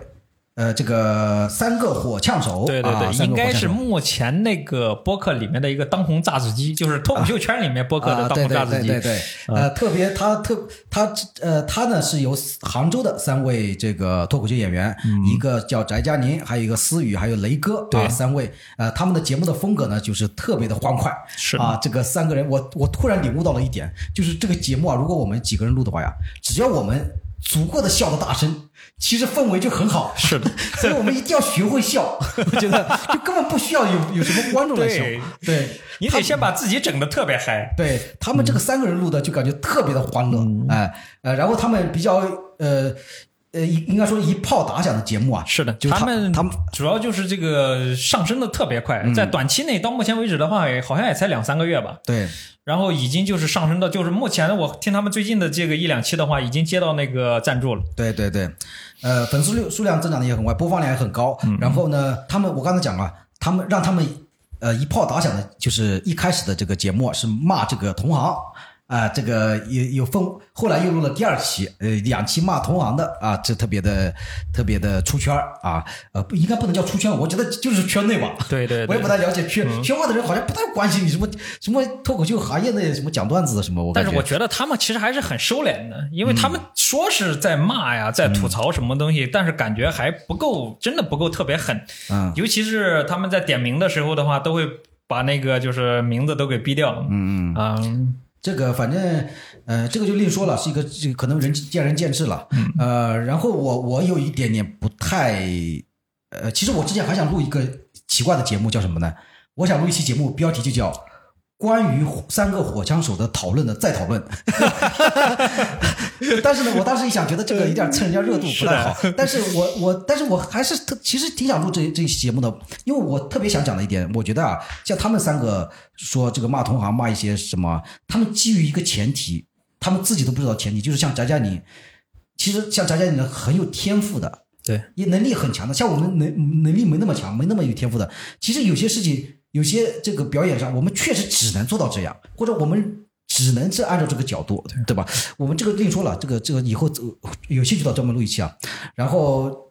呃，这个三个火枪手，对对对，啊、应该是目前那个播客里面的一个当红炸子鸡，就是脱口秀圈里面播客的啊，当对对红炸子鸡。对对对，呃，特别他特他呃他呢是由杭州的三位这个脱口秀演员，一个叫翟佳宁，还有一个思雨，还有雷哥对啊，三位呃他们的节目的风格呢就是特别的欢快，是啊，这个三个人我我突然领悟到了一点，就是这个节目啊，如果我们几个人录的话呀，只要我们足够的笑的大声，其实氛围就很好。是的，所以我们一定要学会笑，我觉得就根本不需要有有什么观众来笑对，对，你得先把自己整的特别嗨。对他们这个三个人录的就感觉特别的欢乐，哎、呃，然后他们比较呃呃应应该说一炮打响的节目啊，是的，就是他们他们主要就是这个上升的特别快，在短期内到目前为止的话，也好像也才两三个月吧。对然后已经就是上升到，就是目前我听他们最近的这个一两期的话，已经接到那个赞助了。对对对，呃，粉丝量数量增长的也很快，播放量也很高。然后呢，他们我刚才讲了，他们让他们呃一炮打响的，就是一开始的这个节目是骂这个同行。啊、这个有有分，后来又录了第二期，呃，两期骂同行的啊，这特别的特别的出圈儿啊，呃，不应该不能叫出圈，我觉得就是圈内吧。对对 我也不太了解圈圈外的人好像不太关心你什么什么脱口秀行业内什么讲段子的什么，我但是我觉得他们其实还是很收敛的，因为他们说是在骂呀，在吐槽什么东西，但是感觉还不够，真的不够特别狠。嗯尤其是他们在点名的时候的话，都会把那个就是名字都给逼掉。嗯嗯。啊，这个反正呃，这个就另说了，是一个这个可能人见仁见智了。呃，然后我我有一点点不太呃，其实我之前还想录一个奇怪的节目，叫什么呢？我想录一期节目，标题就叫《关于三个火枪手的讨论的再讨论》。但是呢，我当时一想，觉得这个有点蹭人家热度，不太好。但是我我，但是我还是特其实挺想录这这期节目的，因为我特别想讲的一点，我觉得啊，像他们三个说这个骂同行，骂一些什么，他们基于一个前提，他们自己都不知道前提，就是像翟佳宁，其实像翟佳宁很有天赋的，对，也能力很强的，像我们能能力没那么强，没那么有天赋的，其实有些事情，有些这个表演上，我们确实只能做到这样，或者我们只能是按照这个角度，对吧？我们这个另说了，这个这个以后呃有兴趣到专门录一期啊。然后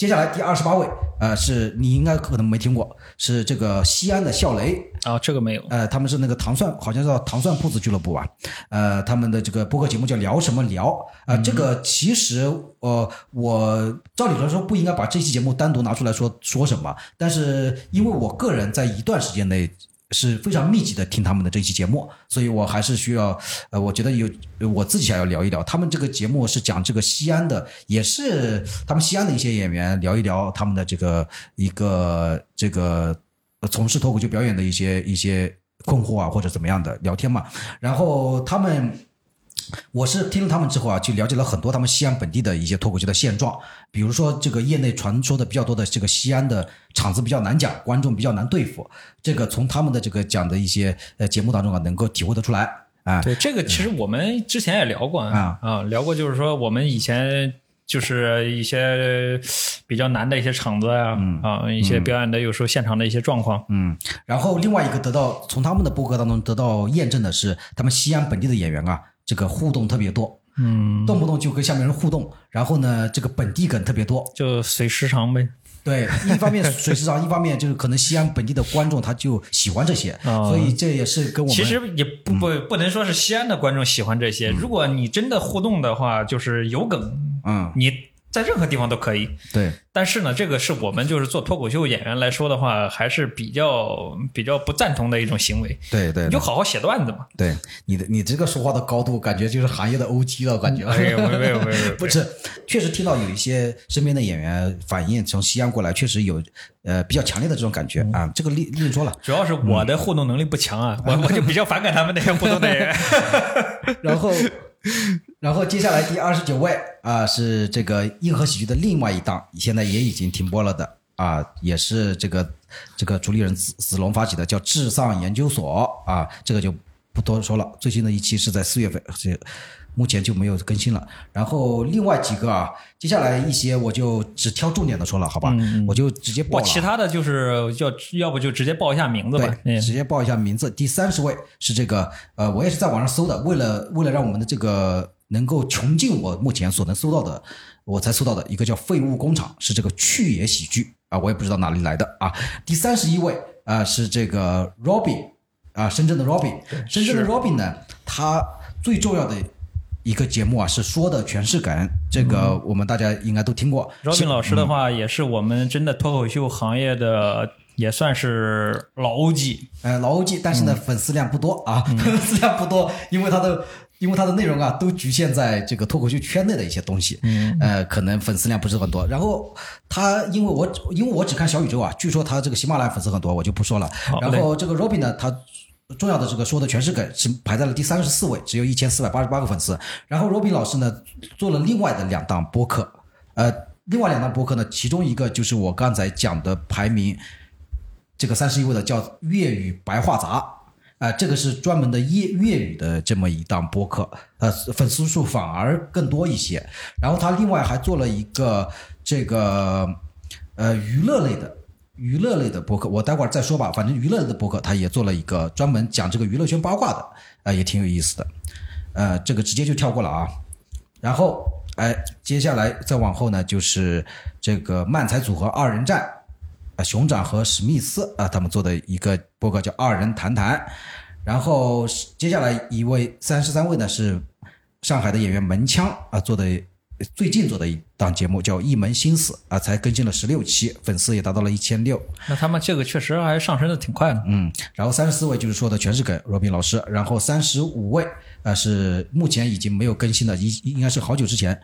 接下来第二十八位，呃，是你应该可能没听过，是这个西安的笑雷，啊，这个没有。呃，他们是那个糖蒜，好像叫糖蒜铺子俱乐部吧？呃，他们的这个播客节目叫聊什么聊？呃，这个其实呃，我照理来说不应该把这期节目单独拿出来说说什么，但是因为我个人在一段时间内。是非常密集的听他们的这期节目，所以我还是需要，呃，我觉得有我自己想要聊一聊，他们这个节目是讲这个西安的，也是他们西安的一些演员聊一聊他们的这个一个这个从事脱口秀表演的一些一些困惑啊，或者怎么样的聊天嘛。然后他们，我是听了他们之后啊，就了解了很多他们西安本地的一些脱口秀的现状，比如说这个业内传说的比较多的这个西安的场子比较难讲，观众比较难对付，这个从他们的这个讲的一些呃节目当中啊，能够体会得出来啊。对，这个其实我们之前也聊过啊啊，聊过，就是说我们以前就是一些比较难的一些场子呀，啊，一些表演的有时候现场的一些状况。嗯，然后另外一个得到从他们的播客当中得到验证的是，他们西安本地的演员啊，这个互动特别多，嗯，动不动就跟下面人互动，然后呢，这个本地梗特别多。就随时长呗。对，一方面水时长，一方面就是可能西安本地的观众他就喜欢这些，哦所以这也是跟我们其实也不不不能说是西安的观众喜欢这些，如果你真的互动的话，就是有梗，嗯，你在任何地方都可以。对但是呢，这个是我们就是做脱口秀演员来说的话，还是比较比较不赞同的一种行为。对对你就好好写段子嘛。对，你的你这个说话的高度，感觉就是行业的 OG 了，感觉。没有没有没有没有，不是，确实听到有一些身边的演员反映，从西安过来，确实有呃比较强烈的这种感觉嗯啊。这个另另说了，主要是我的互动能力不强啊，我我就比较反感他们那些互动的人。然后，然后接下来第二十九位啊、是这个硬核喜剧的另外一档，现在也已经停播了的啊、也是这个这个主理人子子龙发起的，叫智丧研究所啊，这个就不多说了。最新的一期是在四月份，这目前就没有更新了。然后另外几个啊，接下来一些我就只挑重点的说了，好吧？我就直接报我了。其他的就是要要不就直接报一下名字吧。直接报一下名字。第三十位是这个，呃，我也是在网上搜的，为了为了让我们的这个能够穷尽我目前所能搜到的，我才搜到的一个叫《废物工厂》，是这个去野喜剧啊，我也不知道哪里来的啊。第三十一位啊是这个 Robin 啊，深圳的 Robin，深圳的 Robin 呢，他最重要的一个节目啊是说的全是梗，这个我们大家应该都听过。Robin 老师的话，也是我们真的脱口秀行业的，也算是老 OG。呃，老 OG，但是呢，粉丝量不多啊，粉丝量不多，因为他的因为它的内容啊，都局限在这个脱口秀圈内的一些东西，嗯，呃，可能粉丝量不是很多。然后他因为我因为我只看小宇宙啊，据说他这个喜马拉雅粉丝很多，我就不说了。然后这个 Robin 呢，他重要的这个说的全是梗，是排在了第三十四位，只有一千四百八十八个粉丝。然后 Robin 老师呢，做了另外的两档播客，呃，另外两档播客呢，其中一个就是我刚才讲的排名。这个三十一位的叫粤语白话杂，啊、这个是专门的粤粤语的这么一档播客，呃，粉丝数反而更多一些。然后他另外还做了一个这个呃娱乐类的娱乐类的播客，我待会儿再说吧。反正娱乐类的播客他也做了一个专门讲这个娱乐圈八卦的，呃，也挺有意思的。呃，这个直接就跳过了啊。然后，哎，接下来再往后呢，就是这个漫才组合二人战。啊，熊掌和史密斯啊，他们做的一个播客叫《二人谈谈》，然后接下来一位三十三位呢是上海的演员门腔啊做的最近做的一档节目叫《一门心思》啊，才更新了十六期，粉丝也达到了一千六。那他们这个确实还上升的挺快的。嗯，然后三十四位就是说的全是梗，罗宾老师，然后三十五位啊是目前已经没有更新的，应应该是好久之前。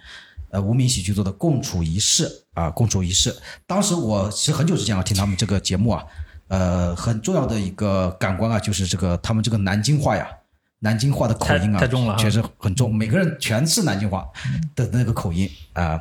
呃，无名喜剧做的《共处一室》啊，《共处一室》。当时我是很久之前啊听他们这个节目啊，呃，很重要的一个感官啊，就是这个他们这个南京话呀，南京话的口音啊，太重了，确实很重，每个人全是南京话的那个口音啊。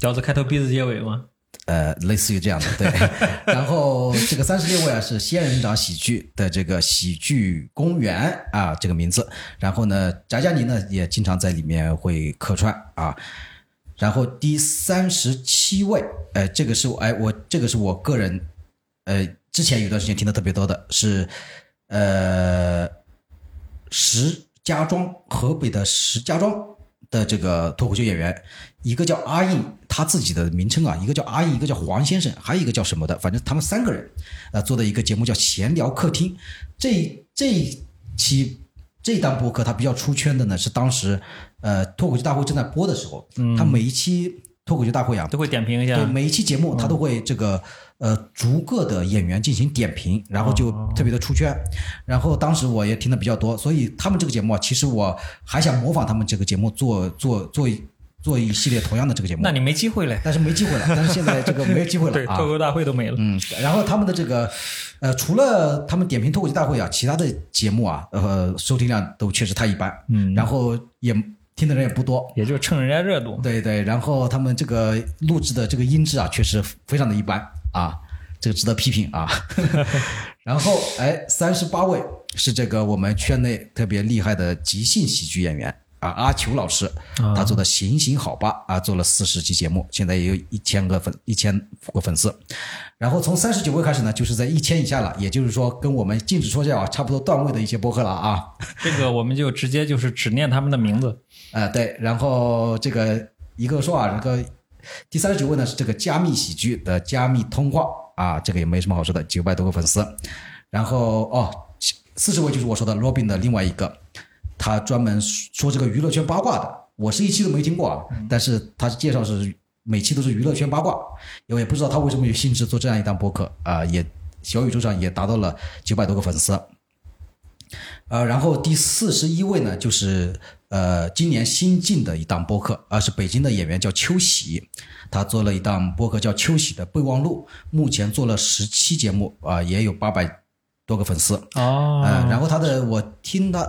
饺子开头，鼻子结尾吗？呃，类似于这样的，对。然后这个三十六位啊是仙人掌喜剧的这个喜剧公园啊这个名字。然后呢，翟佳妮呢也经常在里面会客串啊。然后第三十七位，呃，这个是我哎我这个是我个人呃之前有段时间听的特别多的是呃石家庄河北的石家庄的这个脱口秀演员，一个叫阿印，他自己的名称啊，一个叫阿印，一个叫黄先生，还有一个叫什么的，反正他们三个人，呃，做的一个节目叫闲聊客厅。这这一期这档播客，它比较出圈的呢，是当时呃脱口秀大会正在播的时候，嗯，他每一期脱口秀大会啊，都会点评一下，对每一期节目他都会这个。呃，逐个的演员进行点评，然后就特别的出圈。然后当时我也听的比较多，所以他们这个节目啊，其实我还想模仿他们这个节目做做做做一系列同样的这个节目。那你没机会了，但是没机会了，但是现在这个没有机会了对，啊。脱口大会都没了。嗯，然后他们的这个呃，除了他们点评脱口秀大会啊，其他的节目啊，呃，收听量都确实太一般。嗯，然后也听的人也不多。也就蹭人家热度。对对，然后他们这个录制的这个音质啊，确实非常的一般啊。这个值得批评啊，然后哎，三十八位是这个我们圈内特别厉害的即兴喜剧演员啊，阿球老师，他做的行行好吧啊，做了四十期节目，现在也有一千个粉一千个粉丝。然后从三十九位开始呢，就是在一千以下了，也就是说跟我们禁止说教啊差不多段位的一些播客了啊。这个我们就直接就是只念他们的名字。呃，对，然后这个一个说啊，这个第三十九位呢是这个加密喜剧的加密通话。啊，这个也没什么好说的，九百多个粉丝。然后哦，四十位就是我说的 Robin 的另外一个，他专门说这个娱乐圈八卦的。我是一期都没听过啊，但是他介绍是每期都是娱乐圈八卦，我也不知道他为什么有兴致做这样一档播客啊。也小宇宙上也达到了九百多个粉丝。呃，然后第四十一位呢，就是呃今年新进的一档播客，啊是北京的演员叫秋喜。他做了一档播客叫《秋喜的备忘录》，目前做了十期节目啊、呃，也有八百多个粉丝哦。呃，然后他的我听他，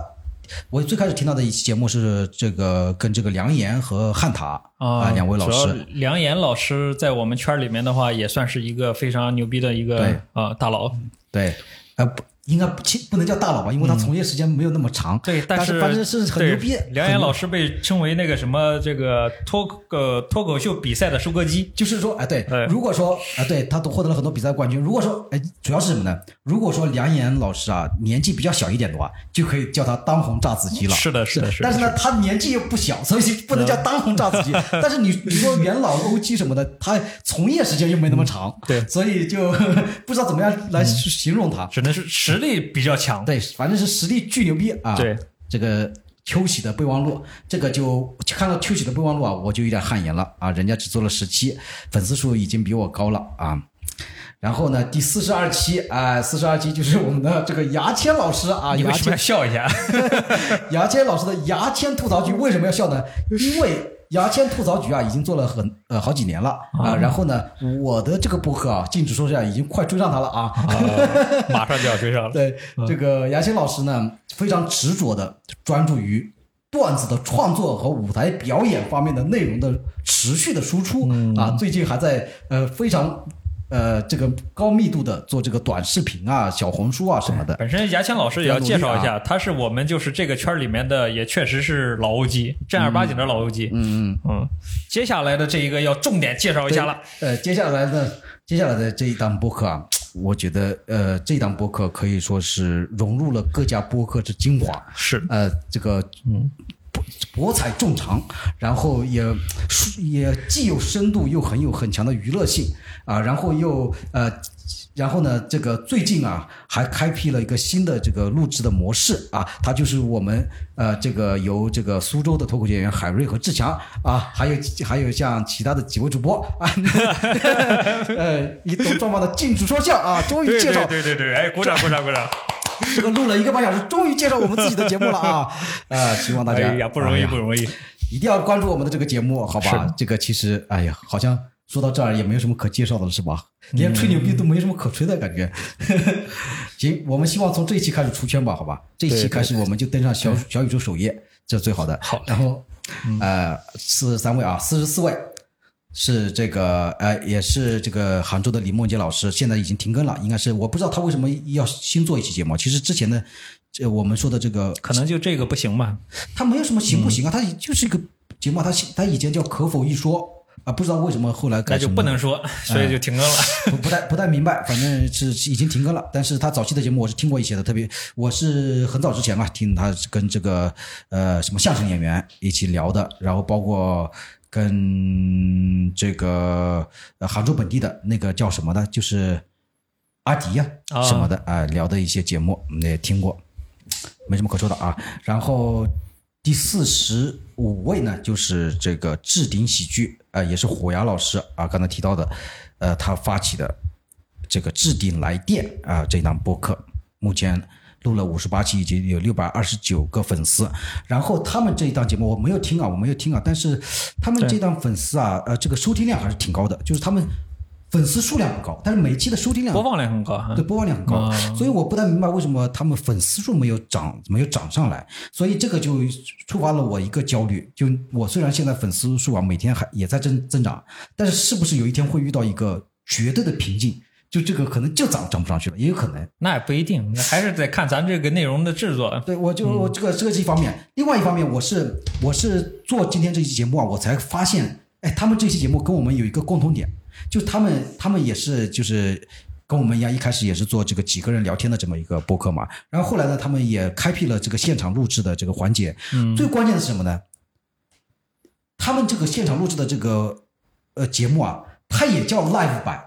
我最开始听到的一期节目是这个跟这个梁岩和汉塔啊、呃、两位老师。梁岩老师在我们圈里面的话，也算是一个非常牛逼的一个啊、呃、大佬。对，呃，应该不不能叫大佬吧，因为他从业时间没有那么长。对，但是反正是很牛逼。梁岩老师被称为那个什么这个脱呃脱口秀比赛的收割机。就是说，哎，对对，如果说啊，对他都获得了很多比赛冠军。如果说，哎，主要是什么呢？如果说梁岩老师啊年纪比较小一点的话，就可以叫他当红炸子鸡了。是的，是的，是的。但是呢，他年纪又不小，所以不能叫当红炸子鸡。但是你你说元老 OG 什么的，他从业时间又没那么长，对，所以就 不知道怎么样来形容他，只能是实力比较强。对，反正是实力巨牛逼啊！对，这个秋喜的备忘录，这个就看到秋喜的备忘录啊，我就有点汗颜了啊！人家只做了十期，粉丝数已经比我高了啊。然后呢，第四十二期啊，四十二期就是我们的这个牙签老师啊，你为什么要笑一下？牙签老师的牙签吐槽局为什么要笑呢？因为。牙签吐槽局啊，已经做了很呃好几年了啊。然后呢，我的这个博客啊，禁止说一下，已经快追上他了啊，马上就要追上了。对，这个牙签老师呢，非常执着的专注于段子的创作和舞台表演方面的内容的持续的输出啊。最近还在呃非常。呃，这个高密度的做这个短视频啊、小红书啊什么的。本身牙签老师也要介绍一下，他是我们就是这个圈里面的，也确实是老 OG，正儿八经的老 OG。嗯嗯嗯。接下来的这一个要重点介绍一下了。呃，接下来的接下来的这一档播客啊，我觉得呃，这档播客可以说是融入了各家播客之精华。是。呃，这个嗯。博采众长，然后也也既有深度，又很有很强的娱乐性啊，然后又呃，然后呢，这个最近啊，还开辟了一个新的这个录制的模式啊，它就是我们呃，这个由这个苏州的脱口秀演员海瑞和志强啊，还有还有像其他的几位主播啊，呃，一懂装忙的禁止说笑啊，终于介绍，对对对，哎，鼓掌鼓掌鼓掌。这个录了一个半小时，终于介绍我们自己的节目了啊！啊，希望大家哎呀不容易不容易，一定要关注我们的这个节目，好吧？这个其实哎呀，好像说到这儿也没有什么可介绍的了，是吧？连吹牛逼都没什么可吹的感觉。行，我们希望从这一期开始出圈吧，好吧？这一期开始我们就登上小小宇宙首页，这是最好的。好，然后呃，四十三位啊，四十四位。是这个，呃，也是这个杭州的李梦洁老师，现在已经停更了，应该是我不知道他为什么要新做一期节目。其实之前的，这我们说的这个，可能就这个不行吧？他没有什么行不行啊？他就是一个节目，他他以前叫可否一说啊，不知道为什么后来改那就不能说，所以就停更了。不不太不太明白，反正是已经停更了。但是他早期的节目我是听过一些的，特别我是很早之前啊听他跟这个呃什么相声演员一起聊的，然后包括。跟这个杭州本地的那个叫什么的，就是阿迪呀什么的啊聊的一些节目，也听过，没什么可说的啊。然后第四十五位呢，就是这个置顶喜剧啊，也是虎牙老师啊刚才提到的，呃，他发起的这个置顶来电啊这档播客，目前。录了五十八期，已经有六百二十九个粉丝。然后他们这一档节目我没有听啊，我没有听啊。但是他们这档粉丝啊，呃，这个收听量还是挺高的。就是他们粉丝数量不高，但是每期的收听量、播放量很高。对，播放量很高。所以我不太明白为什么他们粉丝数没有涨，没有涨上来。所以这个就触发了我一个焦虑。就我虽然现在粉丝数啊每天还也在增增长，但是是不是有一天会遇到一个绝对的瓶颈？就这个可能就涨涨不上去了，也有可能。那也不一定，还是得看咱这个内容的制作。对，我就这个这个是一方面，另外一方面，我是我是做今天这期节目啊，我才发现，哎，他们这期节目跟我们有一个共同点，就他们他们也是就是跟我们一样，一开始也是做这个几个人聊天的这么一个播客嘛。然后后来呢，他们也开辟了这个现场录制的这个环节。嗯。最关键的是什么呢？他们这个现场录制的这个呃节目啊，它也叫 live 版。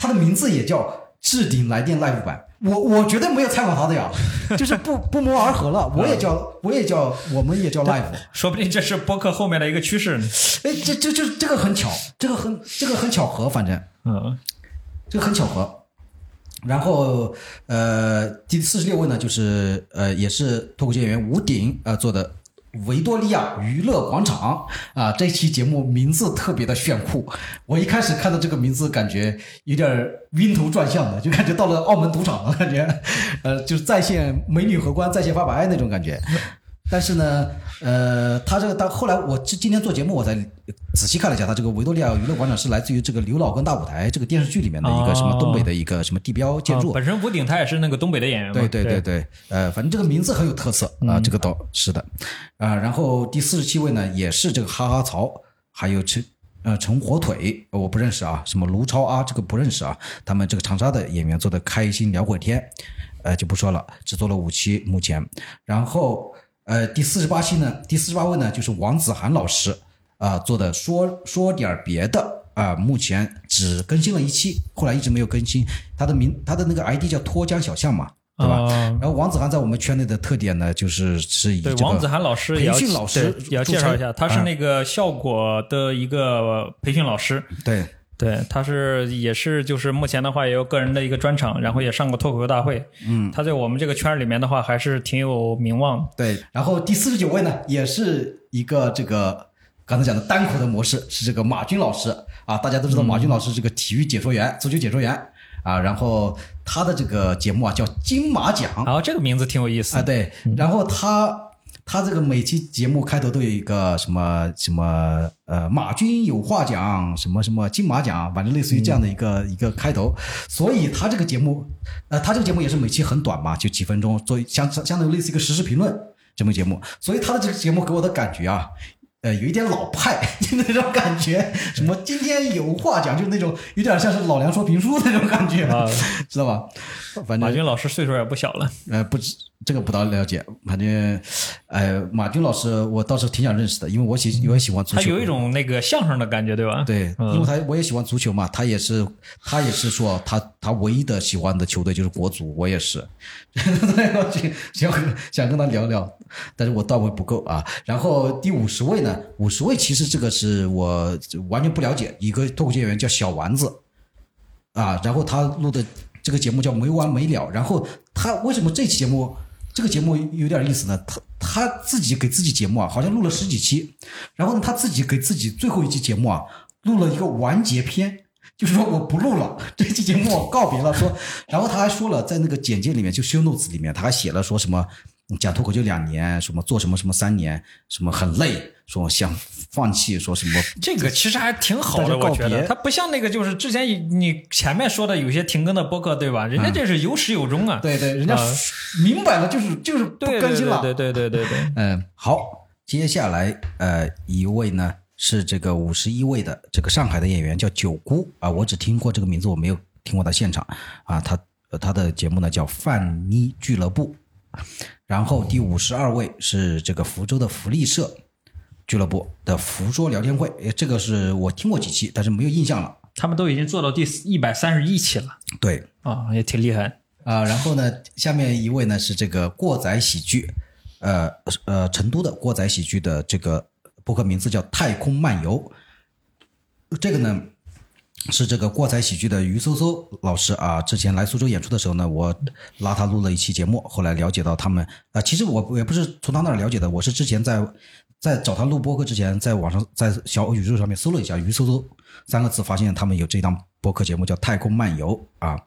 他的名字也叫置顶来电 live 版，我我绝对没有采访他的呀，就是不不谋而合了。我也叫我也叫我们也叫 live，说不定这是播客后面的一个趋势呢。哎，这这这这个很巧，这个很这个很巧合，反正嗯，这个很巧合。然后呃，第四十六位呢，就是呃也是脱口秀演员吴鼎呃做的。维多利亚娱乐广场啊，这期节目名字特别的炫酷。我一开始看到这个名字，感觉有点晕头转向的，就感觉到了澳门赌场了，感觉，呃，就是在线美女荷官在线发白那种感觉。但是呢，呃，他这个到后来我今今天做节目，我才仔细看了一下，他这个维多利亚娱乐广场是来自于这个《刘老根大舞台》这个电视剧里面的一个什么东北的一个什么地标建筑。本身吴鼎他也是那个东北的演员嘛。对对对对，呃，反正这个名字很有特色啊，这个倒是的啊。然后第四十七位呢，也是这个哈哈曹，还有陈呃陈火腿，我不认识啊，什么卢超啊，这个不认识啊。他们这个长沙的演员做的《开心聊会天》，呃就不说了，只做了五期目前。然后呃第四十八期呢，第四十八位呢就是王子涵老师啊、做的说说点儿别的啊、目前只更新了一期，后来一直没有更新。他的名他的那个 ID 叫脱缰小象嘛，对吧？啊然后王子涵在我们圈内的特点呢，就是是以对，这个王子涵老师培训老师也要介绍一下，他是啊那个效果的一个培训老师。对对，他是也是就是目前的话也有个人的一个专场，然后也上过脱口秀大会。嗯，他在我们这个圈儿里面的话还是挺有名望的。对。然后第四十九位呢，也是一个这个刚才讲的单口的模式，是这个马军老师啊，大家都知道马军老师这个体育解说员、足球解说员啊，然后他的这个节目啊叫金马奖然后这个名字挺有意思啊，对，然后他他这个每期节目开头都有一个什么什么呃马军有话讲，什么什么金马奖，反正类似于这样的一个、一个开头，所以他这个节目，呃，他这个节目也是每期很短嘛，就几分钟，做相相当于类似一个实时评论这么节目，所以他的这个节目给我的感觉啊。呃，有一点老派，就那种感觉，什么今天有话讲，就是那种有点像是老梁说评书那种感觉，啊。知道吧？反正马军老师岁数也不小了，呃，不知这个不大了解，反正，呃，马军老师我倒是挺想认识的，因为我喜我也喜欢足球，他有一种那个相声的感觉，对吧？对，嗯。因为他我也喜欢足球嘛，他也是他也是说他他唯一的喜欢的球队就是国足，我也是，想想跟他聊聊，但是我段位不够啊。然后第五十位呢，五十位其实这个是我完全不了解，一个脱口秀演员叫小丸子，啊，然后他录的这个节目叫没完没了，然后他为什么这期节目这个节目有点意思呢？他他自己给自己节目啊，好像录了十几期，然后呢他自己给自己最后一期节目啊录了一个完结篇。就是说我不录了，这期节目告别了。说，然后他还说了，在那个简介里面，就 show notes 里面，他还写了说什么讲脱口秀两年，什么做什么什么三年，什么很累，说想放弃，说什么这个其实还挺好的，告我觉得别他不像那个就是之前你前面说的有些停更的播客，对吧？人家这是有始有终啊。对对，人家啊明摆了就是就是不更新了。对对对对对对。嗯，好，接下来呃一位呢是这个五十一位的这个上海的演员叫九姑啊，我只听过这个名字，我没有听过他现场啊。他呃他的节目呢叫范妮俱乐部，然后第五十二位是这个福州的福利社俱乐部的福桌聊天会，诶这个是我听过几期，但是没有印象了。他们都已经做到第一百三十一期了对，啊，也挺厉害。啊，然后呢，下面一位呢是这个过载喜剧，呃呃，成都的过载喜剧的这个播客名字叫《太空漫游》，这个呢是这个过载喜剧的于搜搜老师啊，之前来苏州演出的时候呢，我拉他录了一期节目，后来了解到他们啊、其实我也不是从他那儿了解的，我是之前在在找他录播客之前，在网上在小宇宙上面搜了一下“于搜搜”三个字，发现他们有这档播客节目叫《太空漫游》啊，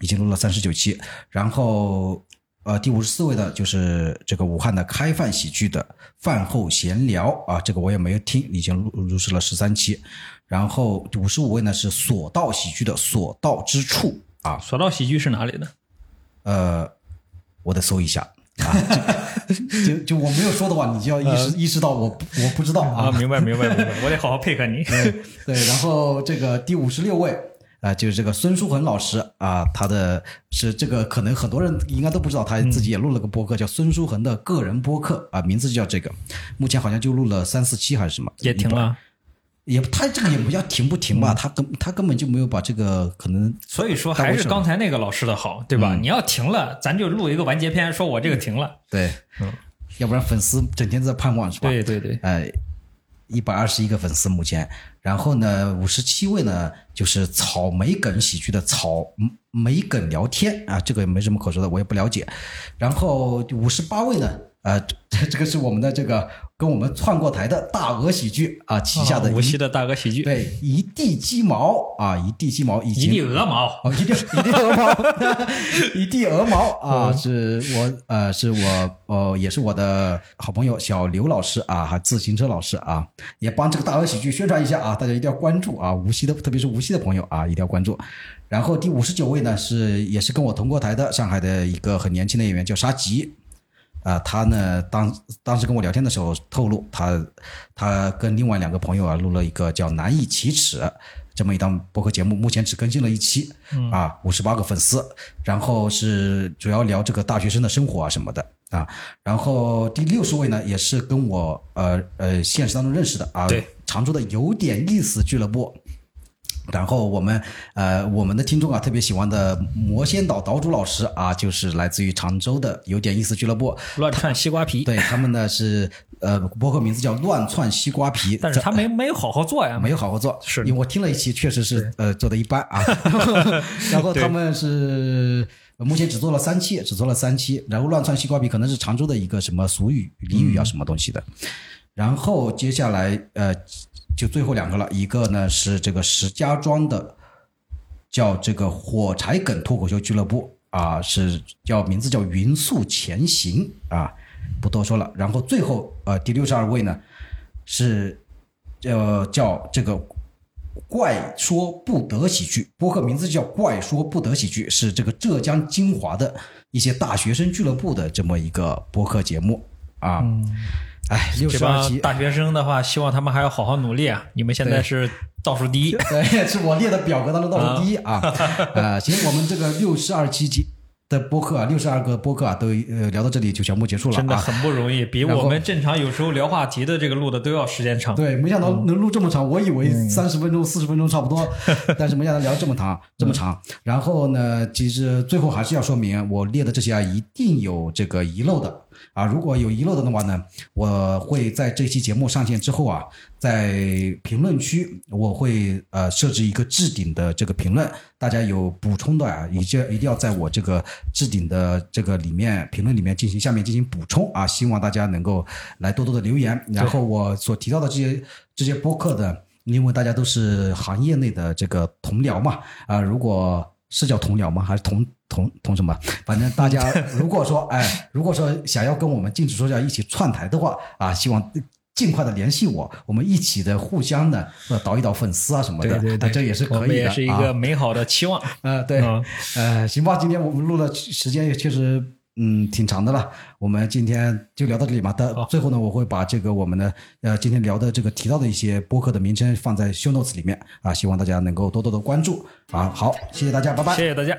已经录了三十九期，然后。呃，第五十四位的就是这个武汉的开饭喜剧的饭后闲聊啊，这个我也没有听，已经录录制了十三期。然后五十五位呢是所到喜剧的所到之处啊，所到喜剧是哪里的？呃，我得搜一下啊，就 就就我没有说的话，你就要意识、意识到我我不知道啊，明白明白明白，我得好好配合你。对，然后这个第五十六位啊、就是这个孙书恒老师啊，他的是这个可能很多人应该都不知道，他自己也录了个播客，叫孙书恒的个人播客啊，名字就叫这个，目前好像就录了三四期还是什么，也停了，也他这个也不叫停不停吧，他根他根本就没有把这个可能所以说还是刚才那个老师的好，对吧？你要停了，咱就录一个完结篇，说我这个停了。对，要不然粉丝整天都在盼望是吧？对对对，呃，一百二十一个粉丝目前，然后呢，五十七位呢就是草莓梗喜剧的草莓梗聊天啊，这个也没什么可说的，我也不了解。然后五十八位呢，呃，这这个是我们的这个跟我们串过台的大鹅喜剧啊旗下的无锡的大鹅喜剧，对一地鸡毛啊，一地鸡毛，一一地鹅毛，哦，一地 一地鹅毛，一地鹅毛啊，是我呃，是我呃，也是我的好朋友小刘老师啊，还自行车老师啊，也帮这个大鹅喜剧宣传一下啊，大家一定要关注啊，无锡的，特别是无锡的朋友啊，一定要关注。然后第五十九位呢，是也是跟我同过台的上海的一个很年轻的演员，叫沙吉。啊，他呢当当时跟我聊天的时候透露，他他跟另外两个朋友啊录了一个叫《难以启齿》这么一档播客节目，目前只更新了一期，啊，五十八个粉丝，然后是主要聊这个大学生的生活啊什么的啊。然后第六十位呢，也是跟我呃呃现实当中认识的啊，对，常州的有点意思俱乐部。然后我们呃，我们的听众啊，特别喜欢的魔仙岛岛主老师啊，就是来自于常州的有点意思俱乐部，乱窜西瓜皮。对他们呢是呃，博客名字叫乱窜西瓜皮，但是他没没有好好做呀，没有好好做，是因为我听了一期，确实是呃做的一般啊。然后他们是目前只做了三期，只做了三期。然后乱窜西瓜皮可能是常州的一个什么俗语俚语啊，什么东西的。然后接下来呃。就最后两个了，一个呢是这个石家庄的，叫这个火柴梗脱口秀俱乐部啊，是叫名字叫匀速前行啊，不多说了。然后最后呃第六十二位呢是呃叫这个怪说不得喜剧，播客名字叫怪说不得喜剧，是这个浙江金华的一些大学生俱乐部的这么一个播客节目啊。哎，六十二期大学生的话，希望他们还要好好努力啊！你们现在是倒数第一，对，是我列的表格当中倒数第一啊！呃，行，我们这个六十二期的播客啊，六十二个播客啊，都呃聊到这里就全部结束了，真的很不容易，比我们正常有时候聊话题的这个录的都要时间长。对，没想到能录这么长，我以为三十分钟、四十分钟差不多，但是没想到聊这么长，这么长。然后呢，其实最后还是要说明，我列的这些啊，一定有这个遗漏的。啊，如果有遗漏的的话呢，我会在这期节目上线之后啊，在评论区我会呃设置一个置顶的这个评论，大家有补充的啊，一定一定要在我这个置顶的这个里面评论里面进行下面进行补充啊，希望大家能够来多多的留言。然后我所提到的这些这些播客的，因为大家都是行业内的这个同僚嘛，啊，如果是叫同僚吗？还是同？同同什么？反正大家 如果说哎，如果说想要跟我们禁止说教一起串台的话啊，希望尽快的联系我，我们一起的互相的呃导一导粉丝啊什么的，对对，这也是可以的，也是一个美好的期望。呃，对，呃，行吧，今天我们录的时间也确实。嗯，挺长的了，我们今天就聊到这里嘛。的最后呢，我会把这个我们的呃今天聊的这个提到的一些播客的名称放在 show notes 里面啊，希望大家能够多多的关注啊。好，谢谢大家，拜拜。谢谢大家。